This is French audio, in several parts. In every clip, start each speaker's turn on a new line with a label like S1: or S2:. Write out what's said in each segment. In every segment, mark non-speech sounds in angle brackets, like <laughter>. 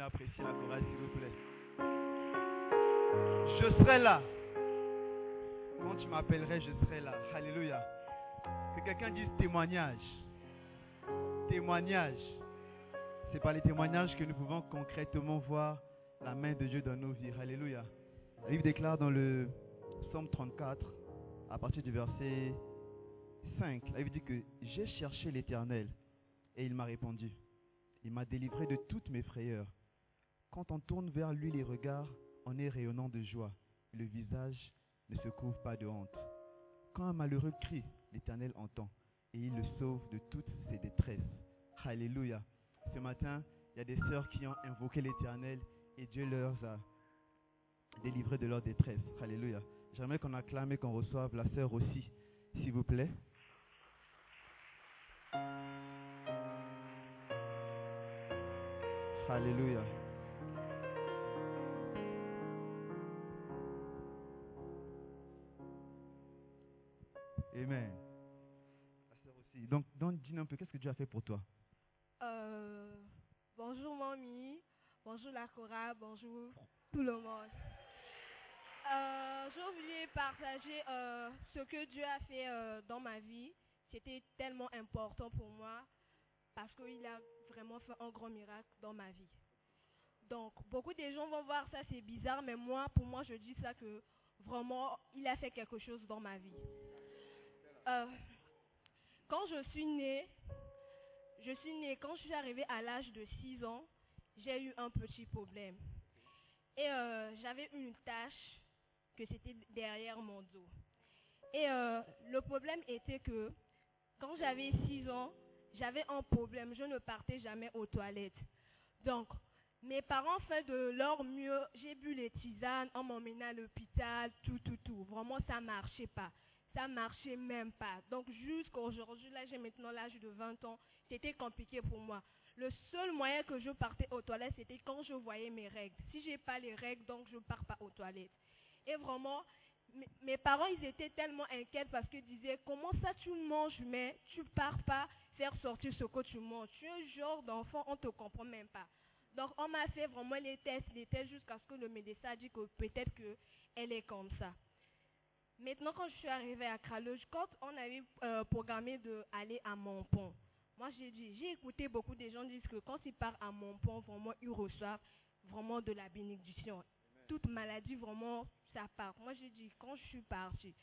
S1: Apprécier la chorale, s'il vous plaît Je serai là. Quand tu m'appellerais, je serai là. Alléluia. Que quelqu'un dise témoignage. Témoignage. C'est par les témoignages que nous pouvons concrètement voir la main de Dieu dans nos vies. Alléluia. Le livre déclare dans le psaume 34, à partir du verset 5, la Bible dit que j'ai cherché l'Éternel et il m'a répondu. Il m'a délivré de toutes mes frayeurs. Quand on tourne vers lui les regards, on est rayonnant de joie. Le visage ne se couvre pas de honte. Quand un malheureux crie, l'Éternel entend et il le sauve de toutes ses détresses. Alléluia. Ce matin, il y a des sœurs qui ont invoqué l'Éternel et Dieu leur a délivré de leur détresse. Alléluia. J'aimerais qu'on acclame et qu'on reçoive la sœur aussi, s'il vous plaît. Alléluia. Amen. La sœur aussi. Donc, donc dis un peu, qu'est-ce que Dieu a fait pour toi?
S2: Euh, bonjour mamie, bonjour la chorale, bonjour tout le monde. Euh, J'ai oublié de partager euh, ce que Dieu a fait euh, dans ma vie. C'était tellement important pour moi parce qu'il a vraiment fait un grand miracle dans ma vie. Donc, beaucoup de gens vont voir ça, c'est bizarre, mais moi, pour moi, je dis ça que vraiment, il a fait quelque chose dans ma vie. Euh, quand je suis née, je suis née, quand je suis arrivée à l'âge de 6 ans, j'ai eu un petit problème. Et euh, j'avais une tache que c'était derrière mon dos. Et euh, le problème était que quand j'avais 6 ans, j'avais un problème. Je ne partais jamais aux toilettes. Donc, mes parents fait de leur mieux. J'ai bu les tisanes, on m'emmenait à l'hôpital, tout, tout, tout. Vraiment, ça marchait pas. Ça marchait même pas. Donc, jusqu'à aujourd'hui, là, j'ai maintenant l'âge de 20 ans. C'était compliqué pour moi. Le seul moyen que je partais aux toilettes, c'était quand je voyais mes règles. Si j'ai pas les règles, donc je pars pas aux toilettes. Et vraiment, mes- parents, ils étaient tellement inquiets parce qu'ils disaient, comment ça tu manges, mais tu pars pas faire sortir ce que tu manges? Tu es un genre d'enfant, on te comprend même pas. Donc, on m'a fait vraiment les tests, les tests jusqu'à ce que le médecin a dit que peut-être qu'elle est comme ça. Maintenant, quand je suis arrivée à Kraloj, quand on avait euh, programmé d'aller à Montpont, moi j'ai dit, j'ai écouté beaucoup de gens dire que quand ils partent à Montpont, vraiment, ils reçoivent vraiment de la bénédiction. Toute maladie, vraiment, ça part. Moi j'ai dit, quand je suis partie,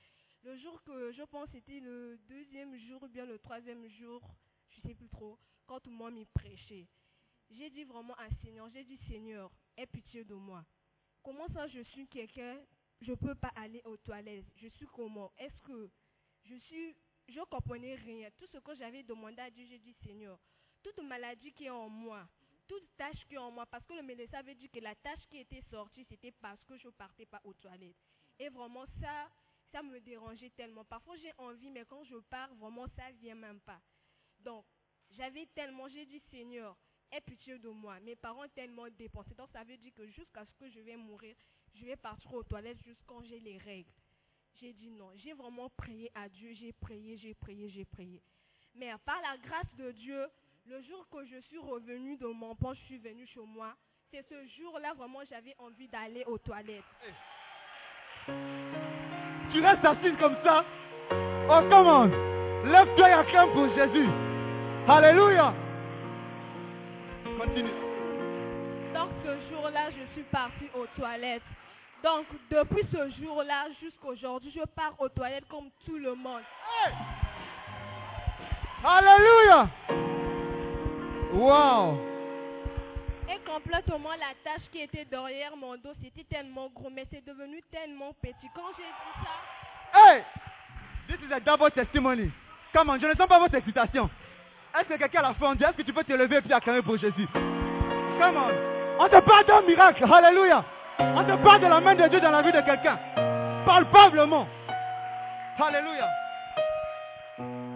S2: le jour que je pense c'était le deuxième jour ou bien le troisième jour, je sais plus trop, quand moi m'y prêchait, j'ai dit vraiment à Seigneur, j'ai dit Seigneur, aie pitié de moi. Comment ça je suis quelqu'un, je ne peux pas aller aux toilettes. Je suis comment? Est-ce que je suis, je comprenais rien. Tout ce que j'avais demandé à Dieu, j'ai dit Seigneur, toute maladie qui est en moi, toute tâche qui est en moi, parce que le médecin avait dit que la tâche qui était sortie, c'était parce que je ne partais pas aux toilettes. Et vraiment ça, ça me dérangeait tellement. Parfois j'ai envie, mais quand je pars, vraiment ça vient même pas. Donc, j'avais tellement, j'ai dit Seigneur, aie pitié de moi. Mes parents tellement dépensé. Donc ça veut dire que jusqu'à ce que je vais mourir, je vais partir aux toilettes jusqu'à j'ai les règles. J'ai dit non. J'ai vraiment prié à Dieu. J'ai prié, j'ai prié, j'ai prié. Mais par la grâce de Dieu, le jour que je suis revenue de mon pont, je suis venue chez moi. C'est ce jour-là vraiment j'avais envie d'aller aux toilettes.
S1: Tu restes assise comme ça. Oh, comment Lève-toi et acclame pour Jésus. Alléluia. Continue.
S2: Donc ce jour-là, je suis partie aux toilettes. Donc depuis ce jour-là jusqu'à aujourd'hui, je pars aux toilettes comme tout le monde.
S1: Alléluia. Wow.
S2: Et complètement la tâche qui était derrière mon dos, c'était tellement gros, mais c'est devenu tellement petit. Quand j'ai dit ça,
S1: Hey! This is a double testimony. Come on, je ne sens pas votre excitation. Est-ce que quelqu'un l'a fendu? Est-ce que tu peux te lever et puis acclamer pour Jésus? Come on. On te parle d'un miracle. Alléluia. On te parle de la main de Dieu dans la vie de quelqu'un. Palpablement. Alléluia.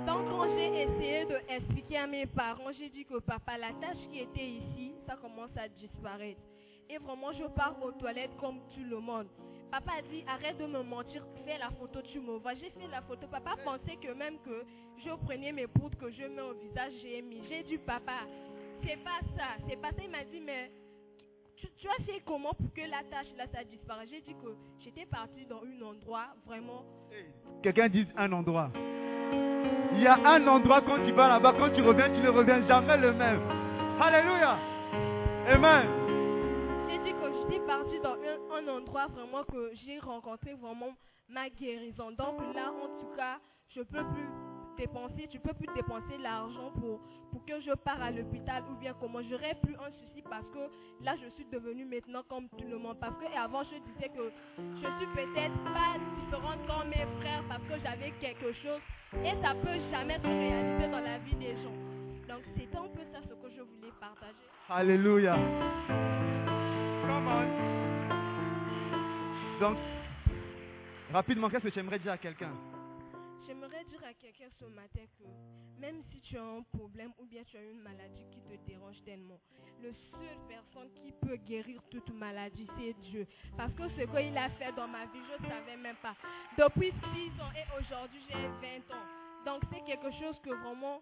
S2: donc quand j'ai essayé d'expliquer à mes parents, j'ai dit que papa, la tâche qui était ici, ça commence à disparaître. Et vraiment, je pars aux toilettes comme tout le monde. Papa a dit, arrête de me mentir, fais la photo, tu me vois. J'ai fait la photo. Papa pensait que même que je prenais mes poudres que je mets au visage, j'ai mis. J'ai dit, papa, c'est pas ça, c'est pas ça. Il m'a dit, mais tu, tu as fait comment pour que la tâche là, ça disparaisse J'ai dit que j'étais partie dans un endroit vraiment
S1: Quelqu'un dit un endroit. Il y a un endroit quand tu vas là-bas, quand tu reviens, tu ne reviens jamais le même. Alléluia. Amen.
S2: J'ai dit que j'étais partie dans un, un endroit vraiment que j'ai rencontré vraiment ma guérison. Donc là, en tout cas, je peux plus dépenser, tu peux plus dépenser l'argent pour, pour que je parte à l'hôpital ou bien comment. J'aurais plus un souci parce que là, je suis devenue maintenant comme tout le monde. Parce que avant, je disais que je suis peut-être pas différente comme mes frères parce que j'avais quelque chose et ça peut jamais se réaliser dans la vie des gens. Donc c'était un peu ça ce que je voulais partager.
S1: Alléluia. Donc, rapidement, qu'est-ce que tu aimerais dire à quelqu'un?
S2: J'aimerais dire à quelqu'un ce matin que même si tu as un problème ou bien tu as une maladie qui te dérange tellement, le seul personne qui peut guérir toute maladie, c'est Dieu. Parce que ce qu'il a fait dans ma vie, je ne savais même pas. Depuis 6 ans et aujourd'hui, j'ai 20 ans. Donc c'est quelque chose que vraiment,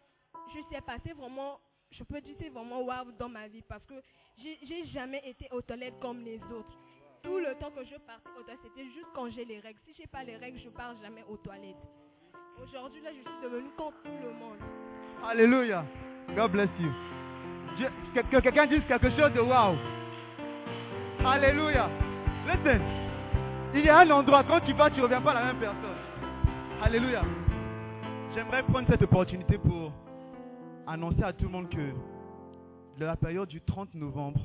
S2: je sais pas, c'est vraiment, je peux dire c'est vraiment waouh dans ma vie parce que j'ai jamais été aux toilettes comme les autres. Tout le temps que je partais aux toilettes, c'était juste quand j'ai les règles. Si j'ai pas les règles, je pars jamais aux toilettes. Aujourd'hui, là, je suis devenue comme tout le monde.
S1: Alléluia. God bless you. Que, que quelqu'un dise quelque chose de wow. Alléluia. Listen. Il y a un endroit, quand tu vas, tu ne reviens pas la même personne. Alléluia. J'aimerais prendre cette opportunité pour annoncer à tout le monde que de la période du 30 novembre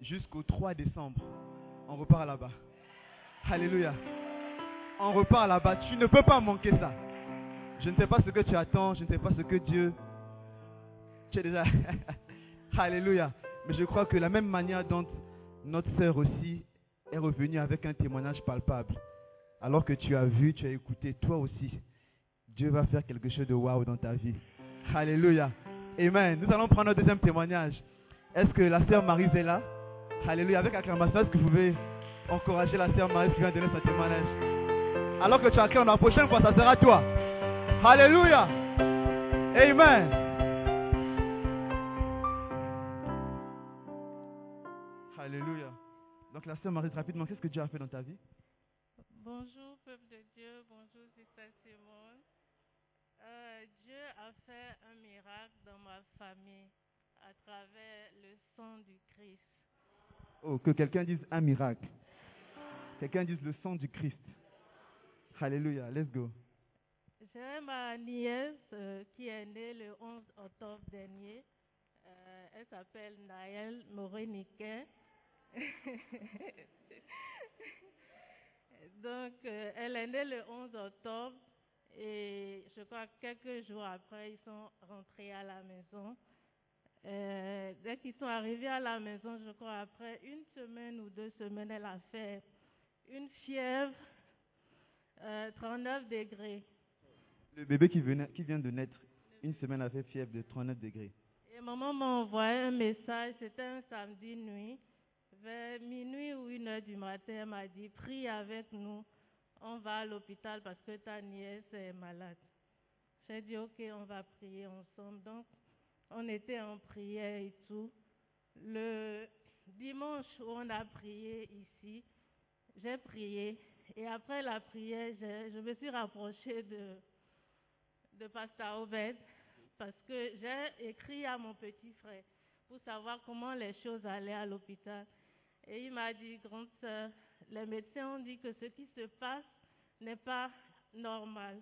S1: jusqu'au 3 décembre, on repart là-bas. Alléluia. On repart là-bas. Tu ne peux pas manquer ça. Je ne sais pas ce que tu attends, je ne sais pas ce que Dieu... Tu es déjà... <laughs> Alléluia. Mais je crois que la même manière dont notre sœur aussi est revenue avec un témoignage palpable, alors que tu as vu, tu as écouté, toi aussi, Dieu va faire quelque chose de waouh dans ta vie. Alléluia. Amen. Nous allons prendre notre deuxième témoignage. Est-ce que la sœur Marie est là? Alléluia. Avec acclamation, est-ce que vous pouvez encourager la sœur Marie qui vient donner son témoignage? Alors que tu acclames, la prochaine fois, ça sera toi. Alléluia. Amen. Alléluia. Donc la sœur Marie, rapidement, qu'est-ce que Dieu a fait dans ta vie?
S3: Bonjour, peuple de Dieu. Bonjour, Sister Simone. Euh, Dieu a fait un miracle dans ma famille à travers le sang du Christ.
S1: Oh, que quelqu'un dise un miracle. Quelqu'un dise le sang du Christ. Alléluia. Let's go.
S3: J'ai ma nièce euh, qui est née le 11 octobre dernier. Euh, elle s'appelle Naël Moreniquet. <laughs> Donc, euh, elle est née le 11 octobre et je crois que quelques jours après, ils sont rentrés à la maison. Dès qu'ils sont arrivés à la maison, je crois après une semaine ou deux semaines, elle a fait une fièvre euh, 39 degrés.
S1: Le bébé qui, vient de naître, une semaine a fait fièvre de 39 degrés.
S3: Et maman m'a envoyé un message, c'était un samedi nuit. Vers minuit ou une heure du matin, elle m'a dit, prie avec nous. On va à l'hôpital parce que ta nièce est malade. J'ai dit, ok, on va prier ensemble. Donc, on était en prière et tout. Le dimanche où on a prié ici, j'ai prié. Et après la prière, je me suis rapprochée de, de Pasteur Obed parce que j'ai écrit à mon petit frère pour savoir comment les choses allaient à l'hôpital. Et il m'a dit, grande sœur, les médecins ont dit que ce qui se passe n'est pas normal,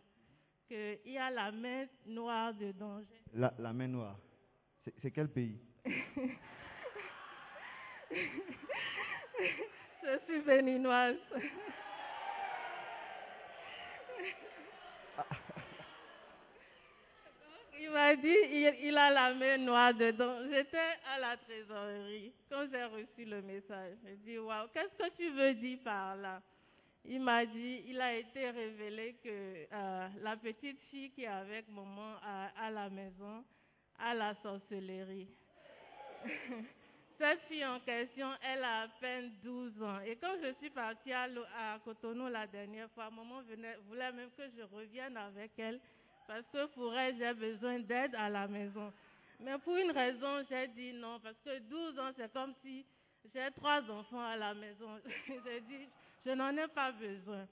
S3: qu'il y a la main noire de danger.
S1: La, la main noire. C'est c'est quel pays? <laughs>
S3: Je suis béninoise. Il m'a dit, il, a la main noire dedans. J'étais à la trésorerie quand j'ai reçu le message. J'ai dit, waouh, qu'est-ce que tu veux dire par là? Il m'a dit, il a été révélé que euh, la petite fille qui est avec maman à, la maison a la sorcellerie. <laughs> Cette fille en question, elle a à peine 12 ans. Et quand je suis partie à, Cotonou la dernière fois, maman voulait même que je revienne avec elle parce que pour elle, j'ai besoin d'aide à la maison. Mais pour une raison, j'ai dit non, parce que 12 ans, c'est comme si j'ai trois enfants à la maison. <laughs> j'ai dit, je n'en ai pas besoin.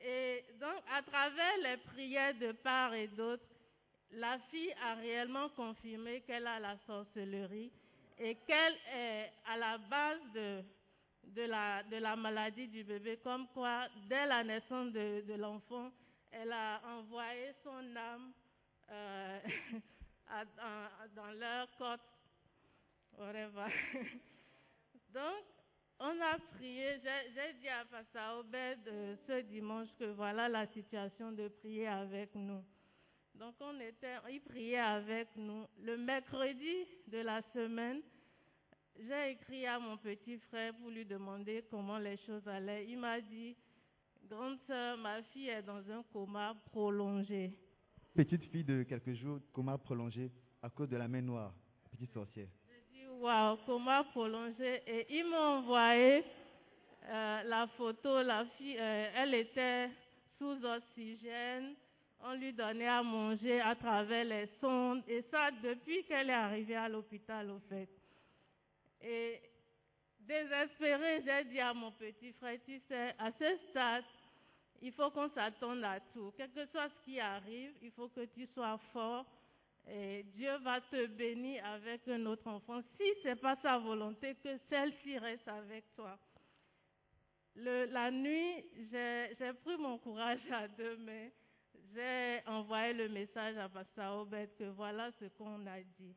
S3: Et donc, à travers les prières de part et d'autre, la fille a réellement confirmé qu'elle a la sorcellerie et qu'elle est à la base de, la, maladie du bébé, comme quoi, dès la naissance de l'enfant, elle a envoyé son âme euh, <laughs> dans, leur côte. <laughs> Donc, on a prié. J'ai dit à Pasteur Obed ce dimanche que voilà la situation de prier avec nous. Donc, on était, il priait avec nous. Le mercredi de la semaine, j'ai écrit à mon petit frère pour lui demander comment les choses allaient. Il m'a dit, grande sœur, ma fille est dans un coma prolongé.
S1: Petite fille de quelques jours, coma prolongé à cause de la main noire, petite sorcière.
S3: J'ai dit, waouh, coma prolongé. Et ils m'ont envoyé euh, la photo. La fille, euh, elle était sous oxygène. On lui donnait à manger à travers les sondes. Et ça, depuis qu'elle est arrivée à l'hôpital, au fait. Et désespérée, j'ai dit à mon petit frère, tu sais, à ce stade, il faut qu'on s'attende à tout. Quel que soit ce qui arrive, il faut que tu sois fort. Et Dieu va te bénir avec un autre enfant. Si ce n'est pas sa volonté, que celle-ci reste avec toi. La nuit, j'ai pris mon courage à deux mains. J'ai envoyé le message à Pasteur Obed que voilà ce qu'on a dit.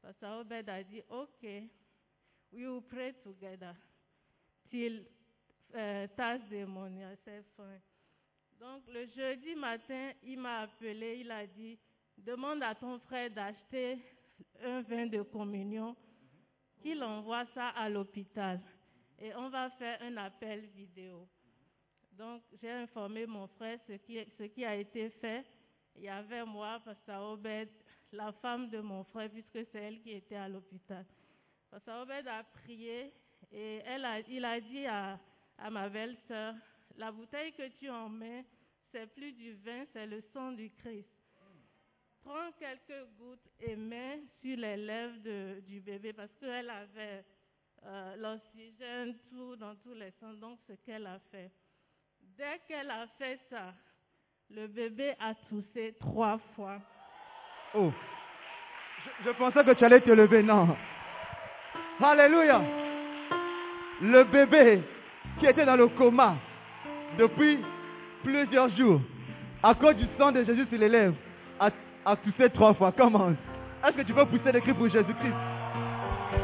S3: Pasteur Obed a dit, OK, we will pray together till uh, said, fine. Donc le jeudi matin, il m'a appelé, il a dit, demande à ton frère d'acheter un vin de communion, qu'il envoie ça à l'hôpital. Et on va faire un appel vidéo. Donc j'ai informé mon frère ce qui, a été fait. Il y avait moi, Pasteur Obed, la femme de mon frère, puisque c'est elle qui était à l'hôpital. Pasteur Obed a prié et il a dit à, à ma belle-sœur, la bouteille que tu en mets, c'est plus du vin, c'est le sang du Christ. Prends quelques gouttes et mets sur les lèvres du bébé parce qu'elle avait euh, l'oxygène tout dans tous les sens. Donc, ce qu'elle a fait. Dès qu'elle a fait ça, le bébé a toussé trois fois.
S1: Oh, je, je pensais que tu allais te lever, non. Alléluia. Le bébé qui était dans le coma depuis plusieurs jours, à cause du sang de Jésus sur les lèvres, a, a toussé trois fois. Comment Est-ce que tu peux pousser des cris pour Jésus-Christ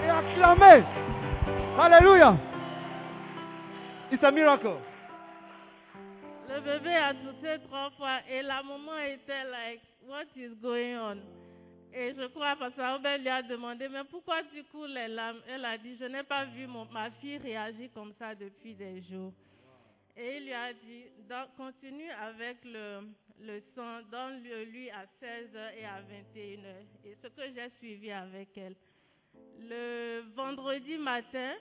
S1: Et acclamer? Alléluia. It's a miracle.
S3: Le bébé a toussé trois fois et la maman était like, what is going on? Et je crois que lui a demandé, mais pourquoi tu cours les larmes? Elle a dit, je n'ai pas vu mon- ma fille réagir comme ça depuis des jours. Et il lui a dit, continue avec le, le sang, donne-le-lui à 16h et à 21h. Et ce que j'ai suivi avec elle. Le vendredi matin,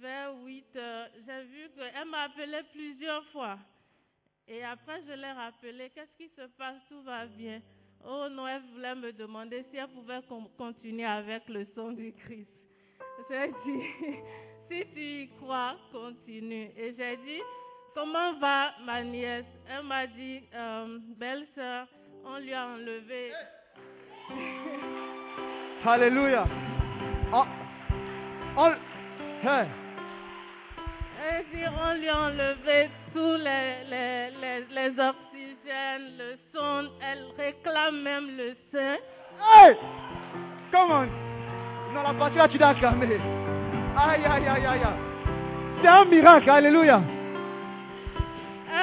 S3: vers 8h, j'ai vu qu'elle m'a appelé plusieurs fois. Et après, je l'ai rappelé, qu'est-ce qui se passe, tout va bien. Oh non, elle voulait me demander si elle pouvait con- continuer avec le sang du Christ. J'ai dit, <laughs> si tu y crois, continue. Et j'ai dit, comment va ma nièce? Elle m'a dit, euh, belle-sœur, on lui a enlevé. <laughs>
S1: Alléluia. Oh. Oh. Hey.
S3: On lui a enlevé tous les, les, les, les oxygènes, le son. Elle réclame même le sein.
S1: Hey! Come on! Dans la partie là, tu dois acclamer. Aïe, aïe, aïe, aïe. aïe. C'est un miracle, alléluia.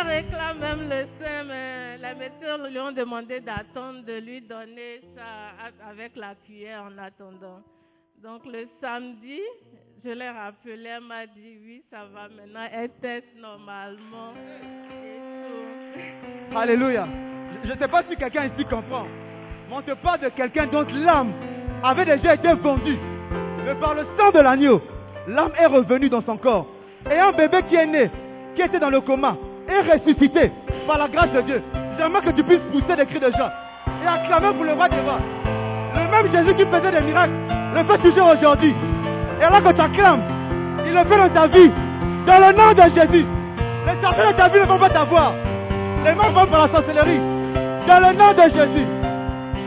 S3: Réclame même le sein, mais les médecins lui ont demandé d'attendre, de lui donner ça avec la cuillère en attendant. Donc le samedi, je l'ai rappelé, elle m'a dit oui, ça va maintenant, elle teste normalement.
S1: Alléluia. Je ne sais pas si quelqu'un ici comprend. Mais on te parle de quelqu'un dont l'âme avait déjà été vendue. Mais par le sang de l'agneau, l'âme est revenue dans son corps. Et un bébé qui est né, qui était dans le coma, est ressuscité par la grâce de Dieu. J'aimerais que tu puisses pousser des cris de joie et acclamer pour le roi des rois. Le même Jésus qui faisait des miracles le fait toujours aujourd'hui. Et alors que tu acclames, il le fait dans ta vie. Dans le nom de Jésus. Les sorciers de ta vie ne vont pas t'avoir. Les morts vont par la sorcellerie. Dans le nom de Jésus.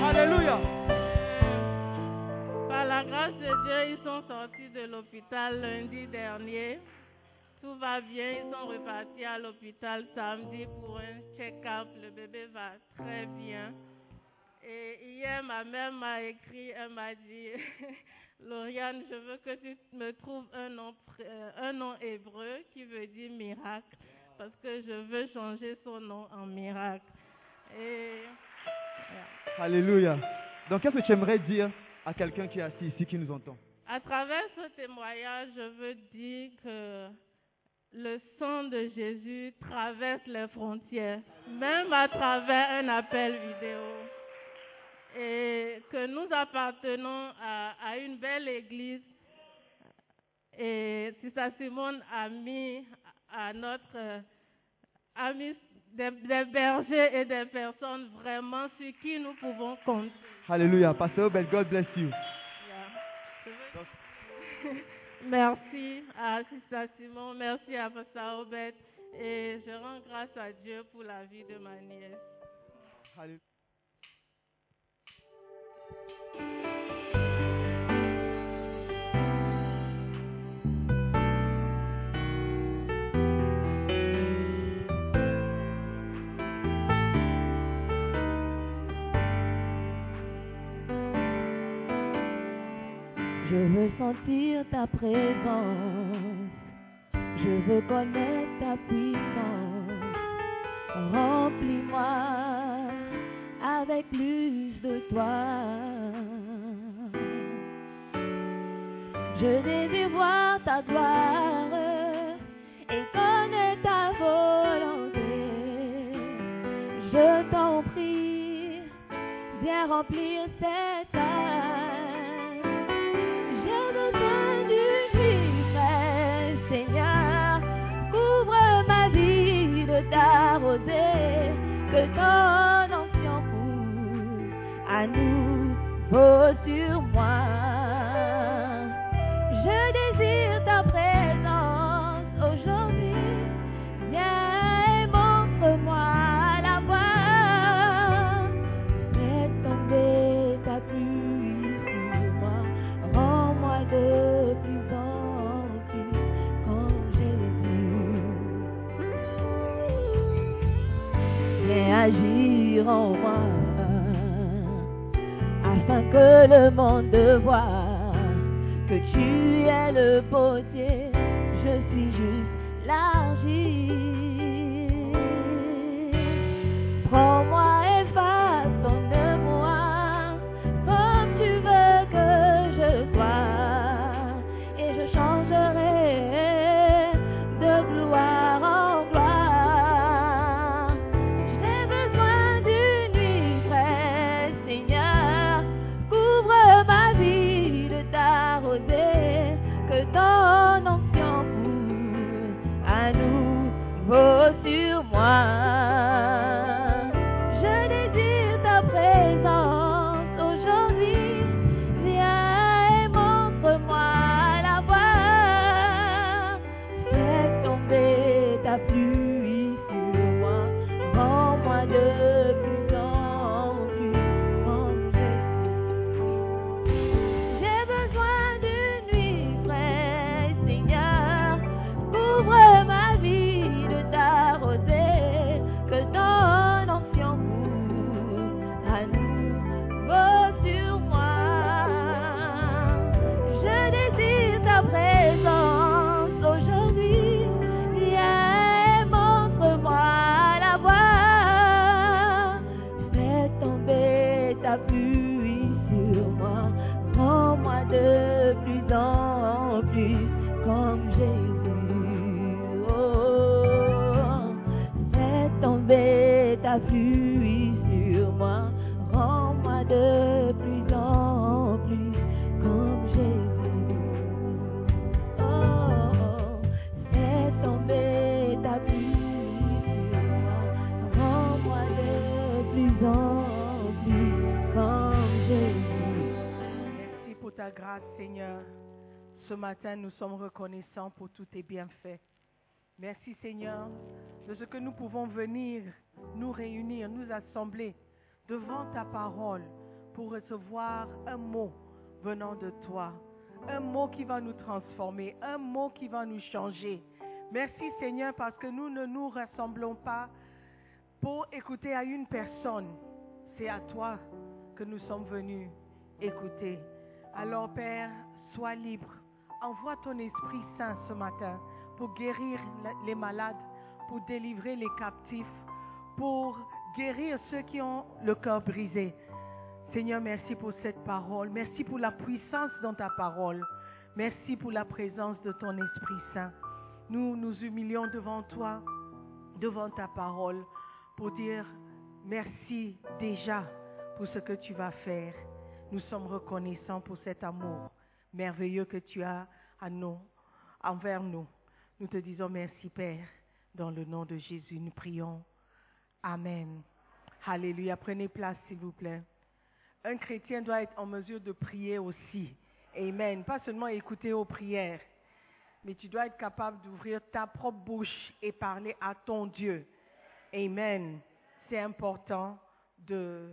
S1: Alléluia.
S3: Par la grâce de Dieu, ils sont sortis de l'hôpital lundi dernier. Tout va bien, ils sont repartis à l'hôpital samedi pour un check-up. Le bébé va très bien. Et hier, ma mère m'a écrit, elle m'a dit, <laughs> Lauriane, je veux que tu me trouves un nom, euh, un nom hébreu qui veut dire miracle, parce que je veux changer son nom en miracle. Et
S1: Alléluia. Donc, qu'est-ce que tu aimerais dire à quelqu'un qui est assis ici, qui nous entend?
S3: À travers ce témoignage, je veux dire que le sang de Jésus traverse les frontières, même à travers un appel vidéo. Et que nous appartenons à, à une belle église. Et Sister Simone a mis à notre euh, a mis des, des bergers et des personnes vraiment sur qui nous pouvons compter.
S1: Alléluia. Pasteur God bless you. <laughs>
S3: Merci à Sister Simon, merci à Pasteur Obed et je rends grâce à Dieu pour la vie de ma nièce.
S4: Veux sentir ta présence. Je veux connaître ta puissance. Remplis-moi avec plus de toi. Je désire voir ta gloire et connaître ta volonté. Je t'en prie, viens remplir cette âme. Rosée, que ton onction coule à nouveau sur moi. Afin que le monde voie que tu es le potier, je suis juste l'argile.
S5: Pour tous tes bienfaits. Merci, Seigneur, de ce que nous pouvons venir, nous réunir, nous assembler devant ta parole pour recevoir un mot venant de toi. Un mot qui va nous transformer, un mot qui va nous changer. Merci, Seigneur, parce que nous ne nous rassemblons pas pour écouter à une personne. C'est à toi que nous sommes venus écouter. Alors, Père, sois libre. Envoie ton Esprit Saint ce matin pour guérir les malades, pour délivrer les captifs, pour guérir ceux qui ont le cœur brisé. Seigneur, merci pour cette parole. Merci pour la puissance dans ta parole. Merci pour la présence de ton Esprit Saint. Nous nous humilions devant toi, devant ta parole, pour dire merci déjà pour ce que tu vas faire. Nous sommes reconnaissants pour cet amour merveilleux que tu as à nous, envers nous. Nous te disons merci, Père. Dans le nom de Jésus, nous prions. Amen. Alléluia. Prenez place, s'il vous plaît. Un chrétien doit être en mesure de prier aussi. Amen. Pas seulement écouter aux prières, mais tu dois être capable d'ouvrir ta propre bouche et parler à ton Dieu. Amen. C'est important de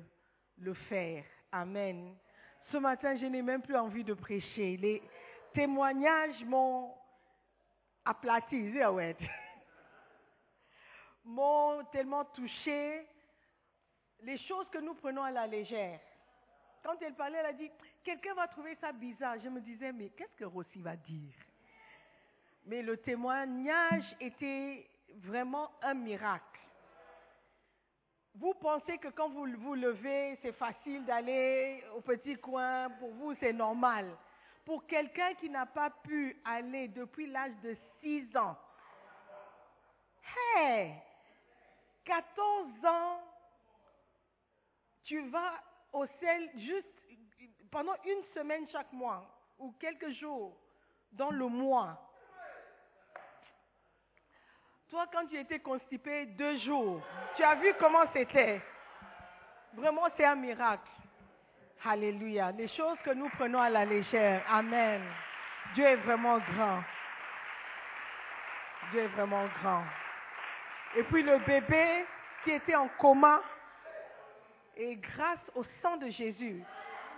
S5: le faire. Amen. Ce matin, je n'ai même plus envie de prêcher. Les témoignages m'ont aplati, ouais. <laughs> m'ont tellement touché. Les choses que nous prenons à la légère. Quand elle parlait, elle a dit, quelqu'un va trouver ça bizarre. Je me disais, mais qu'est-ce que Rossi va dire? Mais le témoignage était vraiment un miracle. Vous pensez que quand vous vous levez, c'est facile d'aller au petit coin, pour vous c'est normal. Pour quelqu'un qui n'a pas pu aller depuis l'âge de 6 ans, hey, 14 ans, tu vas au ciel juste pendant une semaine chaque mois ou quelques jours dans le mois. Toi, quand tu étais constipé deux jours, tu as vu comment c'était. Vraiment, c'est un miracle. Alléluia. Les choses que nous prenons à la légère. Amen. Dieu est vraiment grand. Dieu est vraiment grand. Et puis le bébé qui était en coma, et grâce au sang de Jésus,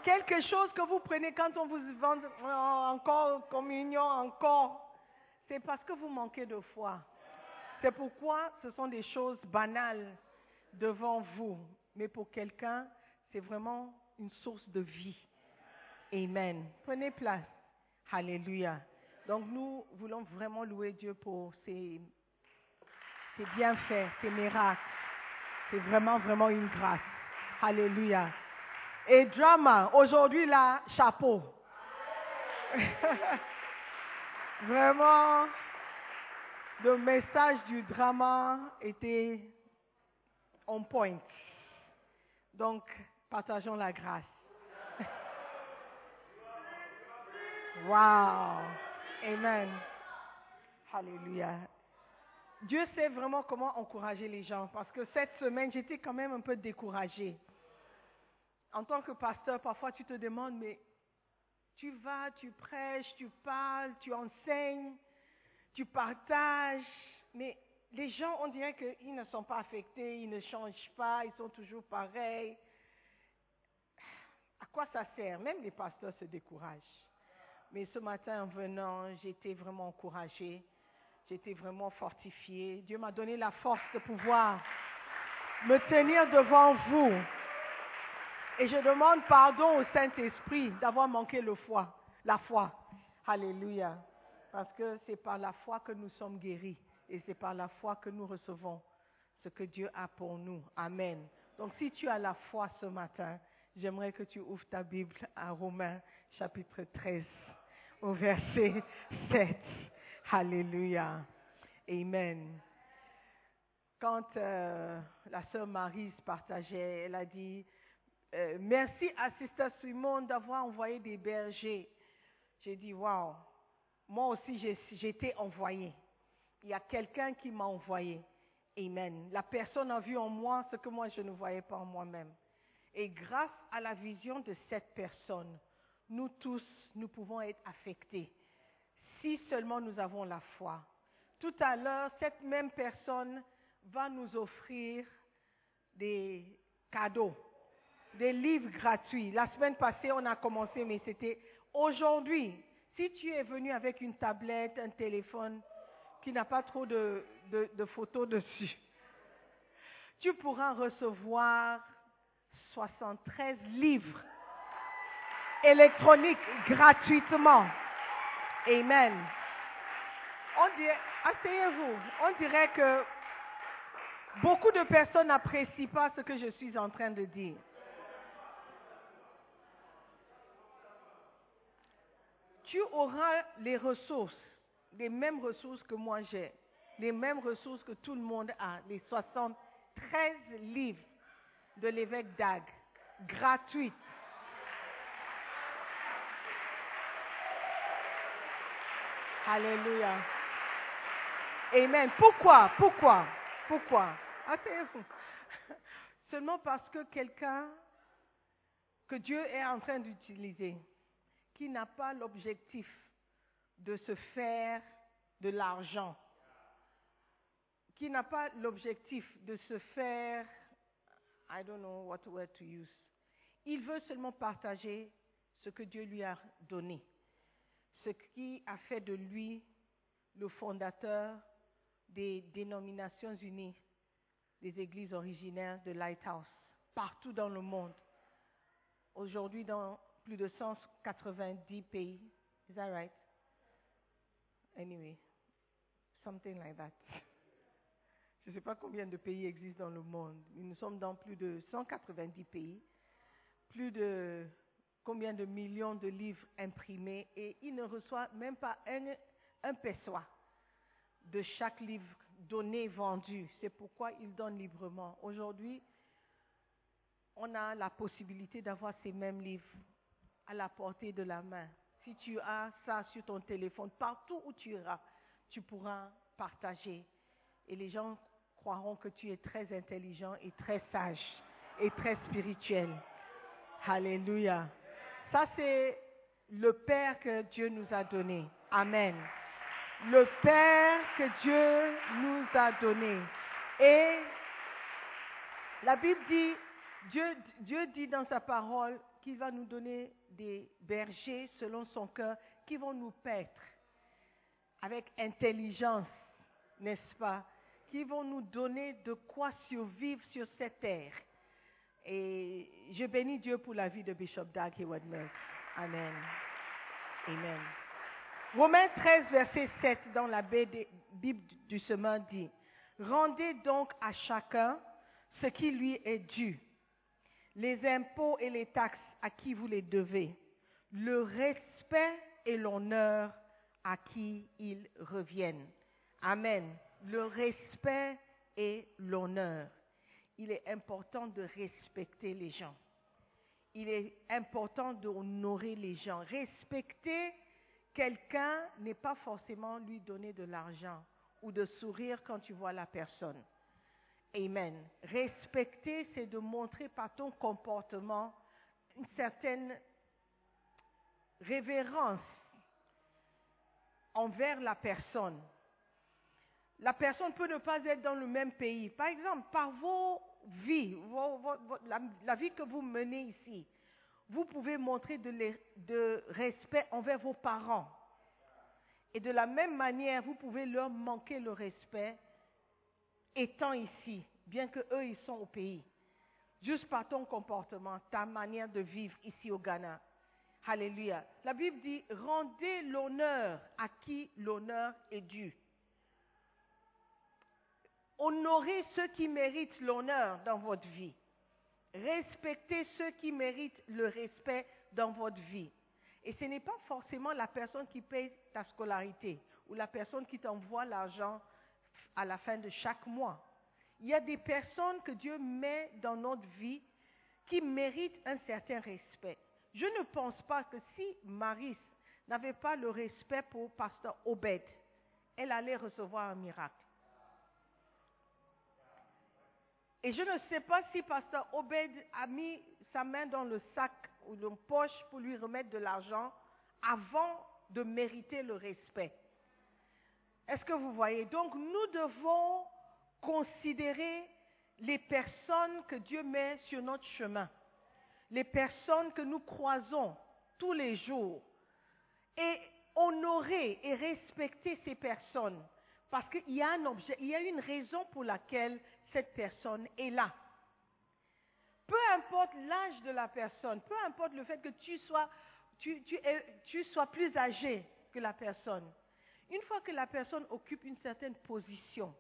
S5: quelque chose que vous prenez quand on vous vend encore communion, encore, c'est parce que vous manquez de foi. C'est pourquoi ce sont des choses banales devant vous. Mais pour quelqu'un, c'est vraiment une source de vie. Amen. Prenez place. Alléluia. Donc nous voulons vraiment louer Dieu pour ses, bienfaits, ses miracles. C'est vraiment, vraiment une grâce. Alléluia. Et drama, aujourd'hui là, chapeau. <laughs> vraiment, le message du drama était on point. Donc, partageons la grâce. <laughs> wow. Amen. Alléluia. Dieu sait vraiment comment encourager les gens parce que cette semaine, j'étais quand même un peu découragée. En tant que pasteur, parfois tu te demandes, mais tu vas, tu prêches, tu parles, tu enseignes, tu partages, mais les gens, on dirait qu'ils ne sont pas affectés, ils ne changent pas, ils sont toujours pareils. À quoi ça sert? Même les pasteurs se découragent. Mais ce matin, en venant, j'étais vraiment encouragée, j'étais vraiment fortifiée. Dieu m'a donné la force de pouvoir me tenir devant vous. Et je demande pardon au Saint-Esprit d'avoir manqué le foi, la foi. Alléluia. Parce que c'est par la foi que nous sommes guéris. Et c'est par la foi que nous recevons ce que Dieu a pour nous. Amen. Donc si tu as la foi ce matin, j'aimerais que tu ouvres ta Bible à Romains chapitre 13 au verset <laughs> 7. Alléluia. Amen. quand euh, la sœur Marie partageait, elle a dit euh, Merci à Sister Simone d'avoir envoyé des bergers. J'ai dit Waouh, moi aussi j'ai été envoyée. Il y a quelqu'un qui m'a envoyé. Amen. La personne a vu en moi ce que moi je ne voyais pas en moi-même. Et grâce à la vision de cette personne, nous tous, nous pouvons être affectés. Si seulement nous avons la foi. Tout à l'heure, cette même personne va nous offrir des cadeaux, des livres gratuits. La semaine passée, on a commencé, mais c'était aujourd'hui. Si tu es venu avec une tablette, un téléphone qui n'a pas trop de, photos dessus, tu pourras recevoir 73 livres électroniques gratuitement. Amen. On asseyez-vous, on dirait que beaucoup de personnes n'apprécient pas ce que je suis en train de dire. Tu auras les ressources, les mêmes ressources que moi j'ai, les mêmes ressources que tout le monde a, les 73 livres de l'évêque Dag, gratuites. Alléluia. Amen. Pourquoi? Pourquoi? Pourquoi? Asseyez-vous. <laughs> Seulement parce que quelqu'un que Dieu est en train d'utiliser, qui n'a pas l'objectif de se faire de l'argent, qui n'a pas l'objectif de se faire, I don't know what word to use, il veut seulement partager ce que Dieu lui a donné, ce qui a fait de lui le fondateur des dénominations unies des églises originaires de Lighthouse, partout dans le monde. Aujourd'hui, dans plus de 190 pays. Is that right? Anyway, something like that. <laughs> Je ne sais pas combien de pays existent dans le monde. Nous sommes dans plus de 190 pays, plus de combien de millions de livres imprimés et il ne reçoit même pas un, un de chaque livre donné, vendu. C'est pourquoi il donne librement. Aujourd'hui, on a la possibilité d'avoir ces mêmes livres à la portée de la main. Si tu as ça sur ton téléphone, partout où tu iras, tu pourras partager. Et les gens croiront que tu es très intelligent et très sage et très spirituel. Alléluia. Ça, c'est le Père que Dieu nous a donné. Amen. Le Père que Dieu nous a donné. Et la Bible dit, Dieu, Dieu dit dans sa parole qu'il va nous donner des bergers selon son cœur qui vont nous paître avec intelligence, n'est-ce pas? Qui vont nous donner de quoi survivre sur cette terre. Et je bénis Dieu pour la vie de Bishop Doug Mills. Amen. Amen. Romains 13, verset 7 dans la Bible du Semeur dit, Rendez donc à chacun ce qui lui est dû, les impôts et les taxes à qui vous les devez, le respect et l'honneur à qui ils reviennent. Amen. Le respect et l'honneur. Il est important de respecter les gens. Il est important d'honorer les gens. Respecter quelqu'un n'est pas forcément lui donner de l'argent ou de sourire quand tu vois la personne. Amen. Respecter, c'est de montrer par ton comportement une certaine révérence envers la personne. La personne peut ne pas être dans le même pays. Par exemple, par vos vies, la, vie que vous menez ici, vous pouvez montrer de respect envers vos parents. Et de la même manière, vous pouvez leur manquer le respect étant ici, bien que eux ils sont au pays. Juste par ton comportement, ta manière de vivre ici au Ghana. Alléluia. La Bible dit, rendez l'honneur à qui l'honneur est dû. Honorez ceux qui méritent l'honneur dans votre vie. Respectez ceux qui méritent le respect dans votre vie. Et ce n'est pas forcément la personne qui paye ta scolarité ou la personne qui t'envoie l'argent à la fin de chaque mois. Il y a des personnes que Dieu met dans notre vie qui méritent un certain respect. Je ne pense pas que si Maris n'avait pas le respect pour pasteur Obed, elle allait recevoir un miracle. Et je ne sais pas si pasteur Obed a mis sa main dans le sac ou dans la poche pour lui remettre de l'argent avant de mériter le respect. Est-ce que vous voyez? Donc nous devons considérer les personnes que Dieu met sur notre chemin, les personnes que nous croisons tous les jours, et honorer et respecter ces personnes, parce qu'il y a un objet, il y a une raison pour laquelle cette personne est là. Peu importe l'âge de la personne, peu importe le fait que tu sois, tu, sois plus âgé que la personne, une fois que la personne occupe une certaine position,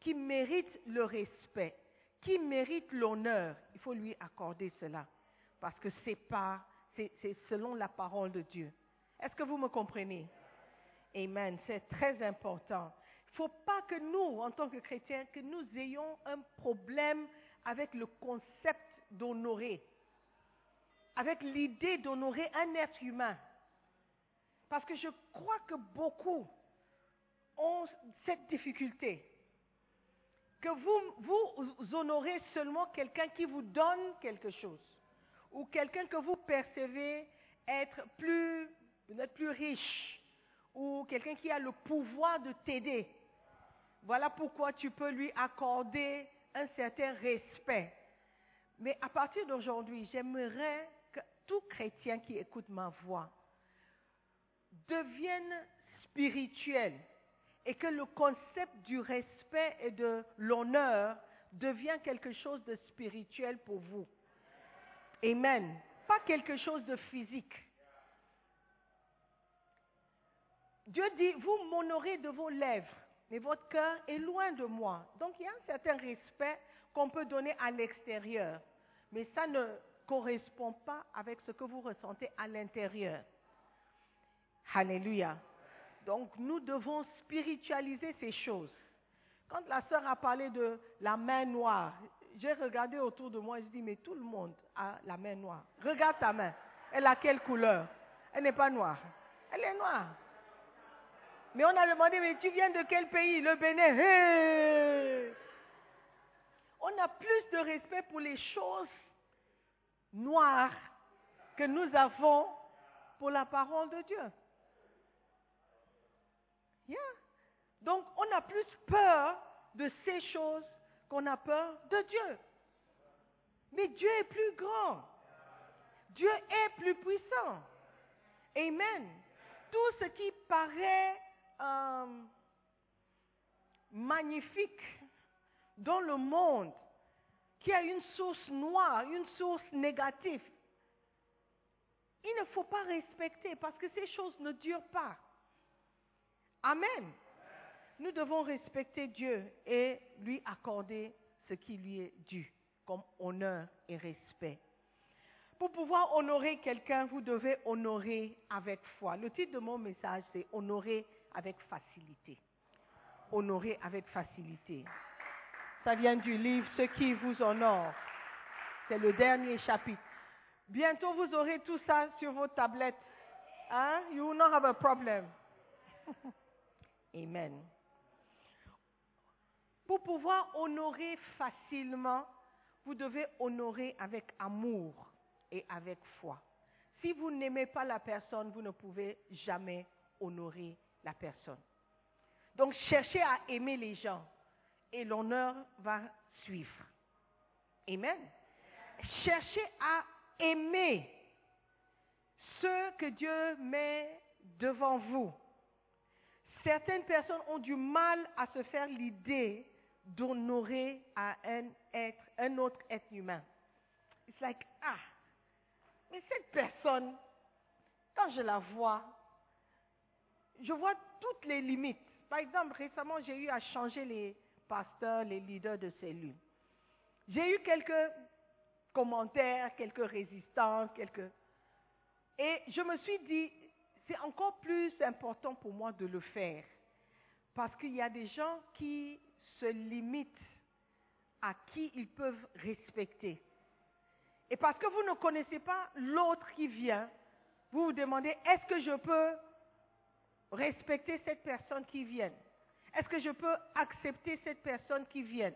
S5: qui mérite le respect, qui mérite l'honneur, il faut lui accorder cela. Parce que c'est pas, c'est selon la parole de Dieu. Est-ce que vous me comprenez? Amen. C'est très important. Il ne faut pas que nous, en tant que chrétiens, que nous ayons un problème avec le concept d'honorer, avec l'idée d'honorer un être humain. Parce que je crois que beaucoup ont cette difficulté. Que vous, vous honorez seulement quelqu'un qui vous donne quelque chose. Ou quelqu'un que vous percevez être plus, peut-être plus riche. Ou quelqu'un qui a le pouvoir de t'aider. Voilà pourquoi tu peux lui accorder un certain respect. Mais à partir d'aujourd'hui, j'aimerais que tout chrétien qui écoute ma voix devienne spirituel et que le concept du respect et de l'honneur devient quelque chose de spirituel pour vous. Amen. Pas quelque chose de physique. Dieu dit, vous m'honorez de vos lèvres, mais votre cœur est loin de moi. Donc il y a un certain respect qu'on peut donner à l'extérieur, mais ça ne correspond pas avec ce que vous ressentez à l'intérieur. Alléluia. Donc nous devons spiritualiser ces choses. Quand la sœur a parlé de la main noire, j'ai regardé autour de moi et je dis, mais tout le monde a la main noire. Regarde ta main. Elle a quelle couleur? Elle n'est pas noire. Elle est noire. Mais on a demandé, mais tu viens de quel pays? Le Bénin. On a plus de respect pour les choses noires que nous avons pour la parole de Dieu. Donc, on a plus peur de ces choses qu'on a peur de Dieu. Mais Dieu est plus grand. Dieu est plus puissant. Amen. Tout ce qui paraît euh, magnifique dans le monde, qui a une source noire, une source négative, il ne faut pas respecter parce que ces choses ne durent pas. Amen. Nous devons respecter Dieu et lui accorder ce qui lui est dû comme honneur et respect. Pour pouvoir honorer quelqu'un, vous devez honorer avec foi. Le titre de mon message, c'est Honorer avec facilité. Honorer avec facilité. Ça vient du livre Ce qui vous honore. C'est le dernier chapitre. Bientôt, vous aurez tout ça sur vos tablettes. Hein? You will not have a problem. <laughs> Amen. Pour pouvoir honorer facilement, vous devez honorer avec amour et avec foi. Si vous n'aimez pas la personne, vous ne pouvez jamais honorer la personne. Donc cherchez à aimer les gens et l'honneur va suivre. Amen. Cherchez à aimer ceux que Dieu met devant vous certaines personnes ont du mal à se faire l'idée d'honorer un être, un autre être humain. It's like, ah, mais cette personne, quand je la vois, je vois toutes les limites. Par exemple, récemment, j'ai eu à changer les pasteurs, les leaders de cellules. J'ai eu quelques commentaires, quelques résistances, quelques... Et je me suis dit, c'est encore plus important pour moi de le faire. Parce qu'il y a des gens qui se limitent à qui ils peuvent respecter. Et parce que vous ne connaissez pas l'autre qui vient, vous vous demandez, est-ce que je peux respecter cette personne qui vient? Est-ce que je peux accepter cette personne qui vient?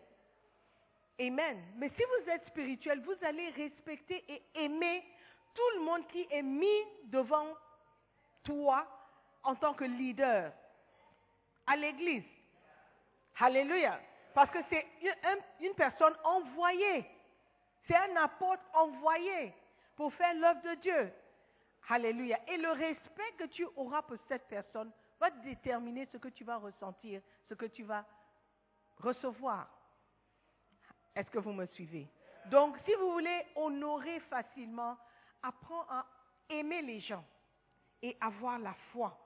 S5: Amen. Mais si vous êtes spirituel, vous allez respecter et aimer tout le monde qui est mis devant toi en tant que leader à l'église. Alléluia. Parce que c'est une, personne envoyée. C'est un apôtre envoyé pour faire l'œuvre de Dieu. Alléluia. Et le respect que tu auras pour cette personne va déterminer ce que tu vas ressentir, ce que tu vas recevoir. Est-ce que vous me suivez? Donc, si vous voulez honorer facilement, apprends à aimer les gens et avoir la foi.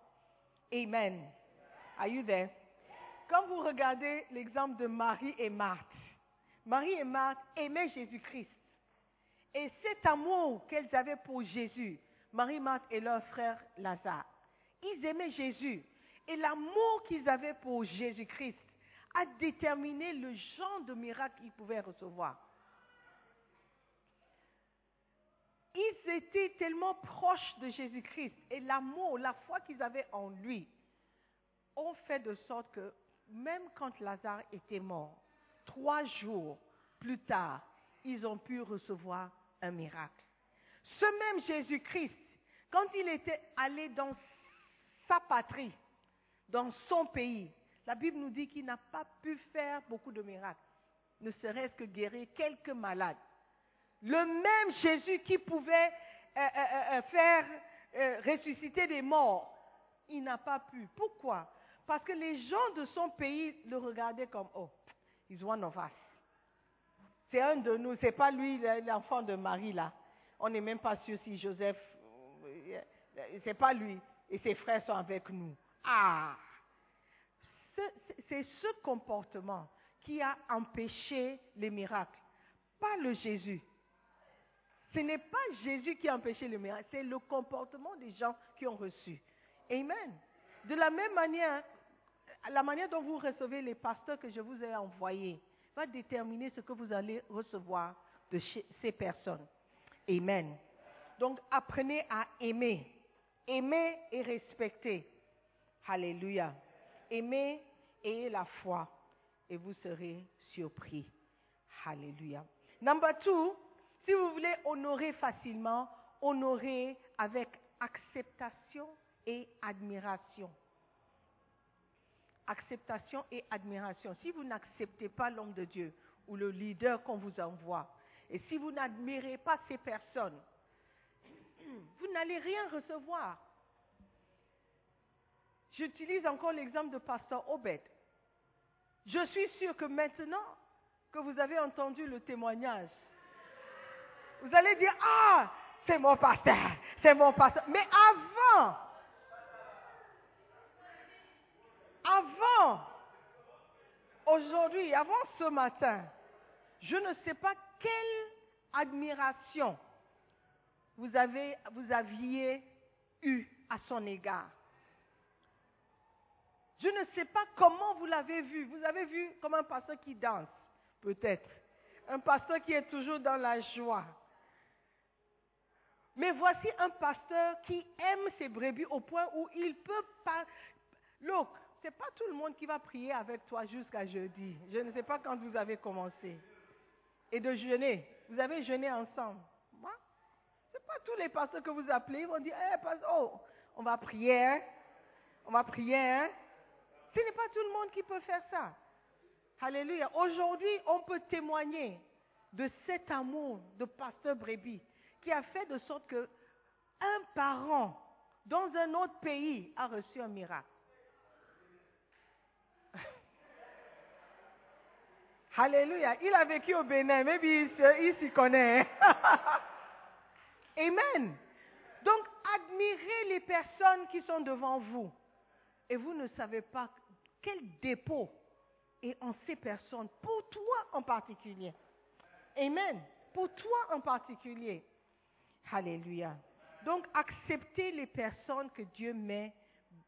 S5: Amen. Are you there? Quand vous regardez l'exemple de Marie et Marthe, Marie et Marthe aimaient Jésus-Christ. Et cet amour qu'elles avaient pour Jésus, Marie, Marthe et leur frère Lazare, ils aimaient Jésus. Et l'amour qu'ils avaient pour Jésus-Christ a déterminé le genre de miracle qu'ils pouvaient recevoir. Ils étaient tellement proches de Jésus-Christ et l'amour, la foi qu'ils avaient en lui ont fait de sorte que même quand Lazare était mort, trois jours plus tard, ils ont pu recevoir un miracle. Ce même Jésus-Christ, quand il était allé dans sa patrie, dans son pays, la Bible nous dit qu'il n'a pas pu faire beaucoup de miracles, ne serait-ce que guérir quelques malades. Le même Jésus qui pouvait euh, euh, euh, faire ressusciter des morts, il n'a pas pu. Pourquoi? Parce que les gens de son pays le regardaient comme, oh, he's one of us. C'est un de nous, c'est pas lui l'enfant de Marie là. On n'est même pas sûr si Joseph, c'est pas lui et ses frères sont avec nous. Ah, c'est ce comportement qui a empêché les miracles, pas le Jésus. Ce n'est pas Jésus qui a empêché les miracles, c'est le comportement des gens qui ont reçu. Amen. De la même manière, la manière dont vous recevez les pasteurs que je vous ai envoyés va déterminer ce que vous allez recevoir de ces personnes. Amen. Donc apprenez à aimer. Aimer et respecter. Alléluia. Aimez et la foi et vous serez surpris. Alléluia. Number two, si vous voulez honorer facilement, honorer avec acceptation et admiration. Acceptation et admiration. Si vous n'acceptez pas l'homme de Dieu ou le leader qu'on vous envoie, et si vous n'admirez pas ces personnes, <clears throat> vous n'allez rien recevoir. J'utilise encore l'exemple de Pasteur Obed. Je suis sûr que maintenant que vous avez entendu le témoignage, vous allez dire, ah, c'est mon pasteur, c'est mon pasteur. Mais avant, avant, aujourd'hui, avant ce matin, je ne sais pas quelle admiration vous, avez, vous aviez eue à son égard. Je ne sais pas comment vous l'avez vu. Vous avez vu comme un pasteur qui danse, peut-être. Un pasteur qui est toujours dans la joie. Mais voici un pasteur qui aime ses brebis au point où il peut pas. Look, ce n'est pas tout le monde qui va prier avec toi jusqu'à jeudi. Je ne sais pas quand vous avez commencé. Et de jeûner. Vous avez jeûné ensemble. Ce n'est pas tous les pasteurs que vous appelez. Ils vont dire, eh, oh, on va prier, hein? On va prier, hein? Ce n'est pas tout le monde qui peut faire ça. Alléluia. Aujourd'hui, on peut témoigner de cet amour de pasteur Brébi qui a fait de sorte que un parent dans un autre pays a reçu un miracle. <laughs> Alléluia. Il a vécu au Bénin, mais il s'y connaît. <laughs> Amen. Donc, admirez les personnes qui sont devant vous. Et vous ne savez pas quel dépôt est en ces personnes, pour toi en particulier. Amen. Pour toi en particulier. Alléluia. Donc, acceptez les personnes que Dieu met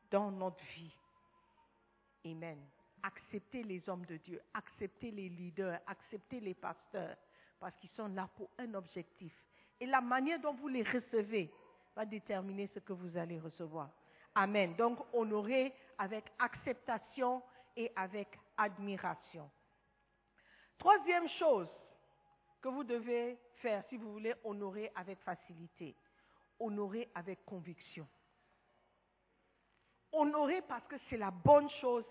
S5: dans notre vie. Amen. acceptez les hommes de Dieu, acceptez les leaders, acceptez les pasteurs, parce qu'ils sont là pour un objectif. Et la manière dont vous les recevez va déterminer ce que vous allez recevoir. Amen. Donc, honorer avec acceptation et avec admiration. Troisième chose que vous devez faire si vous voulez honorer avec facilité, honorer avec conviction. Honorer parce que c'est la bonne chose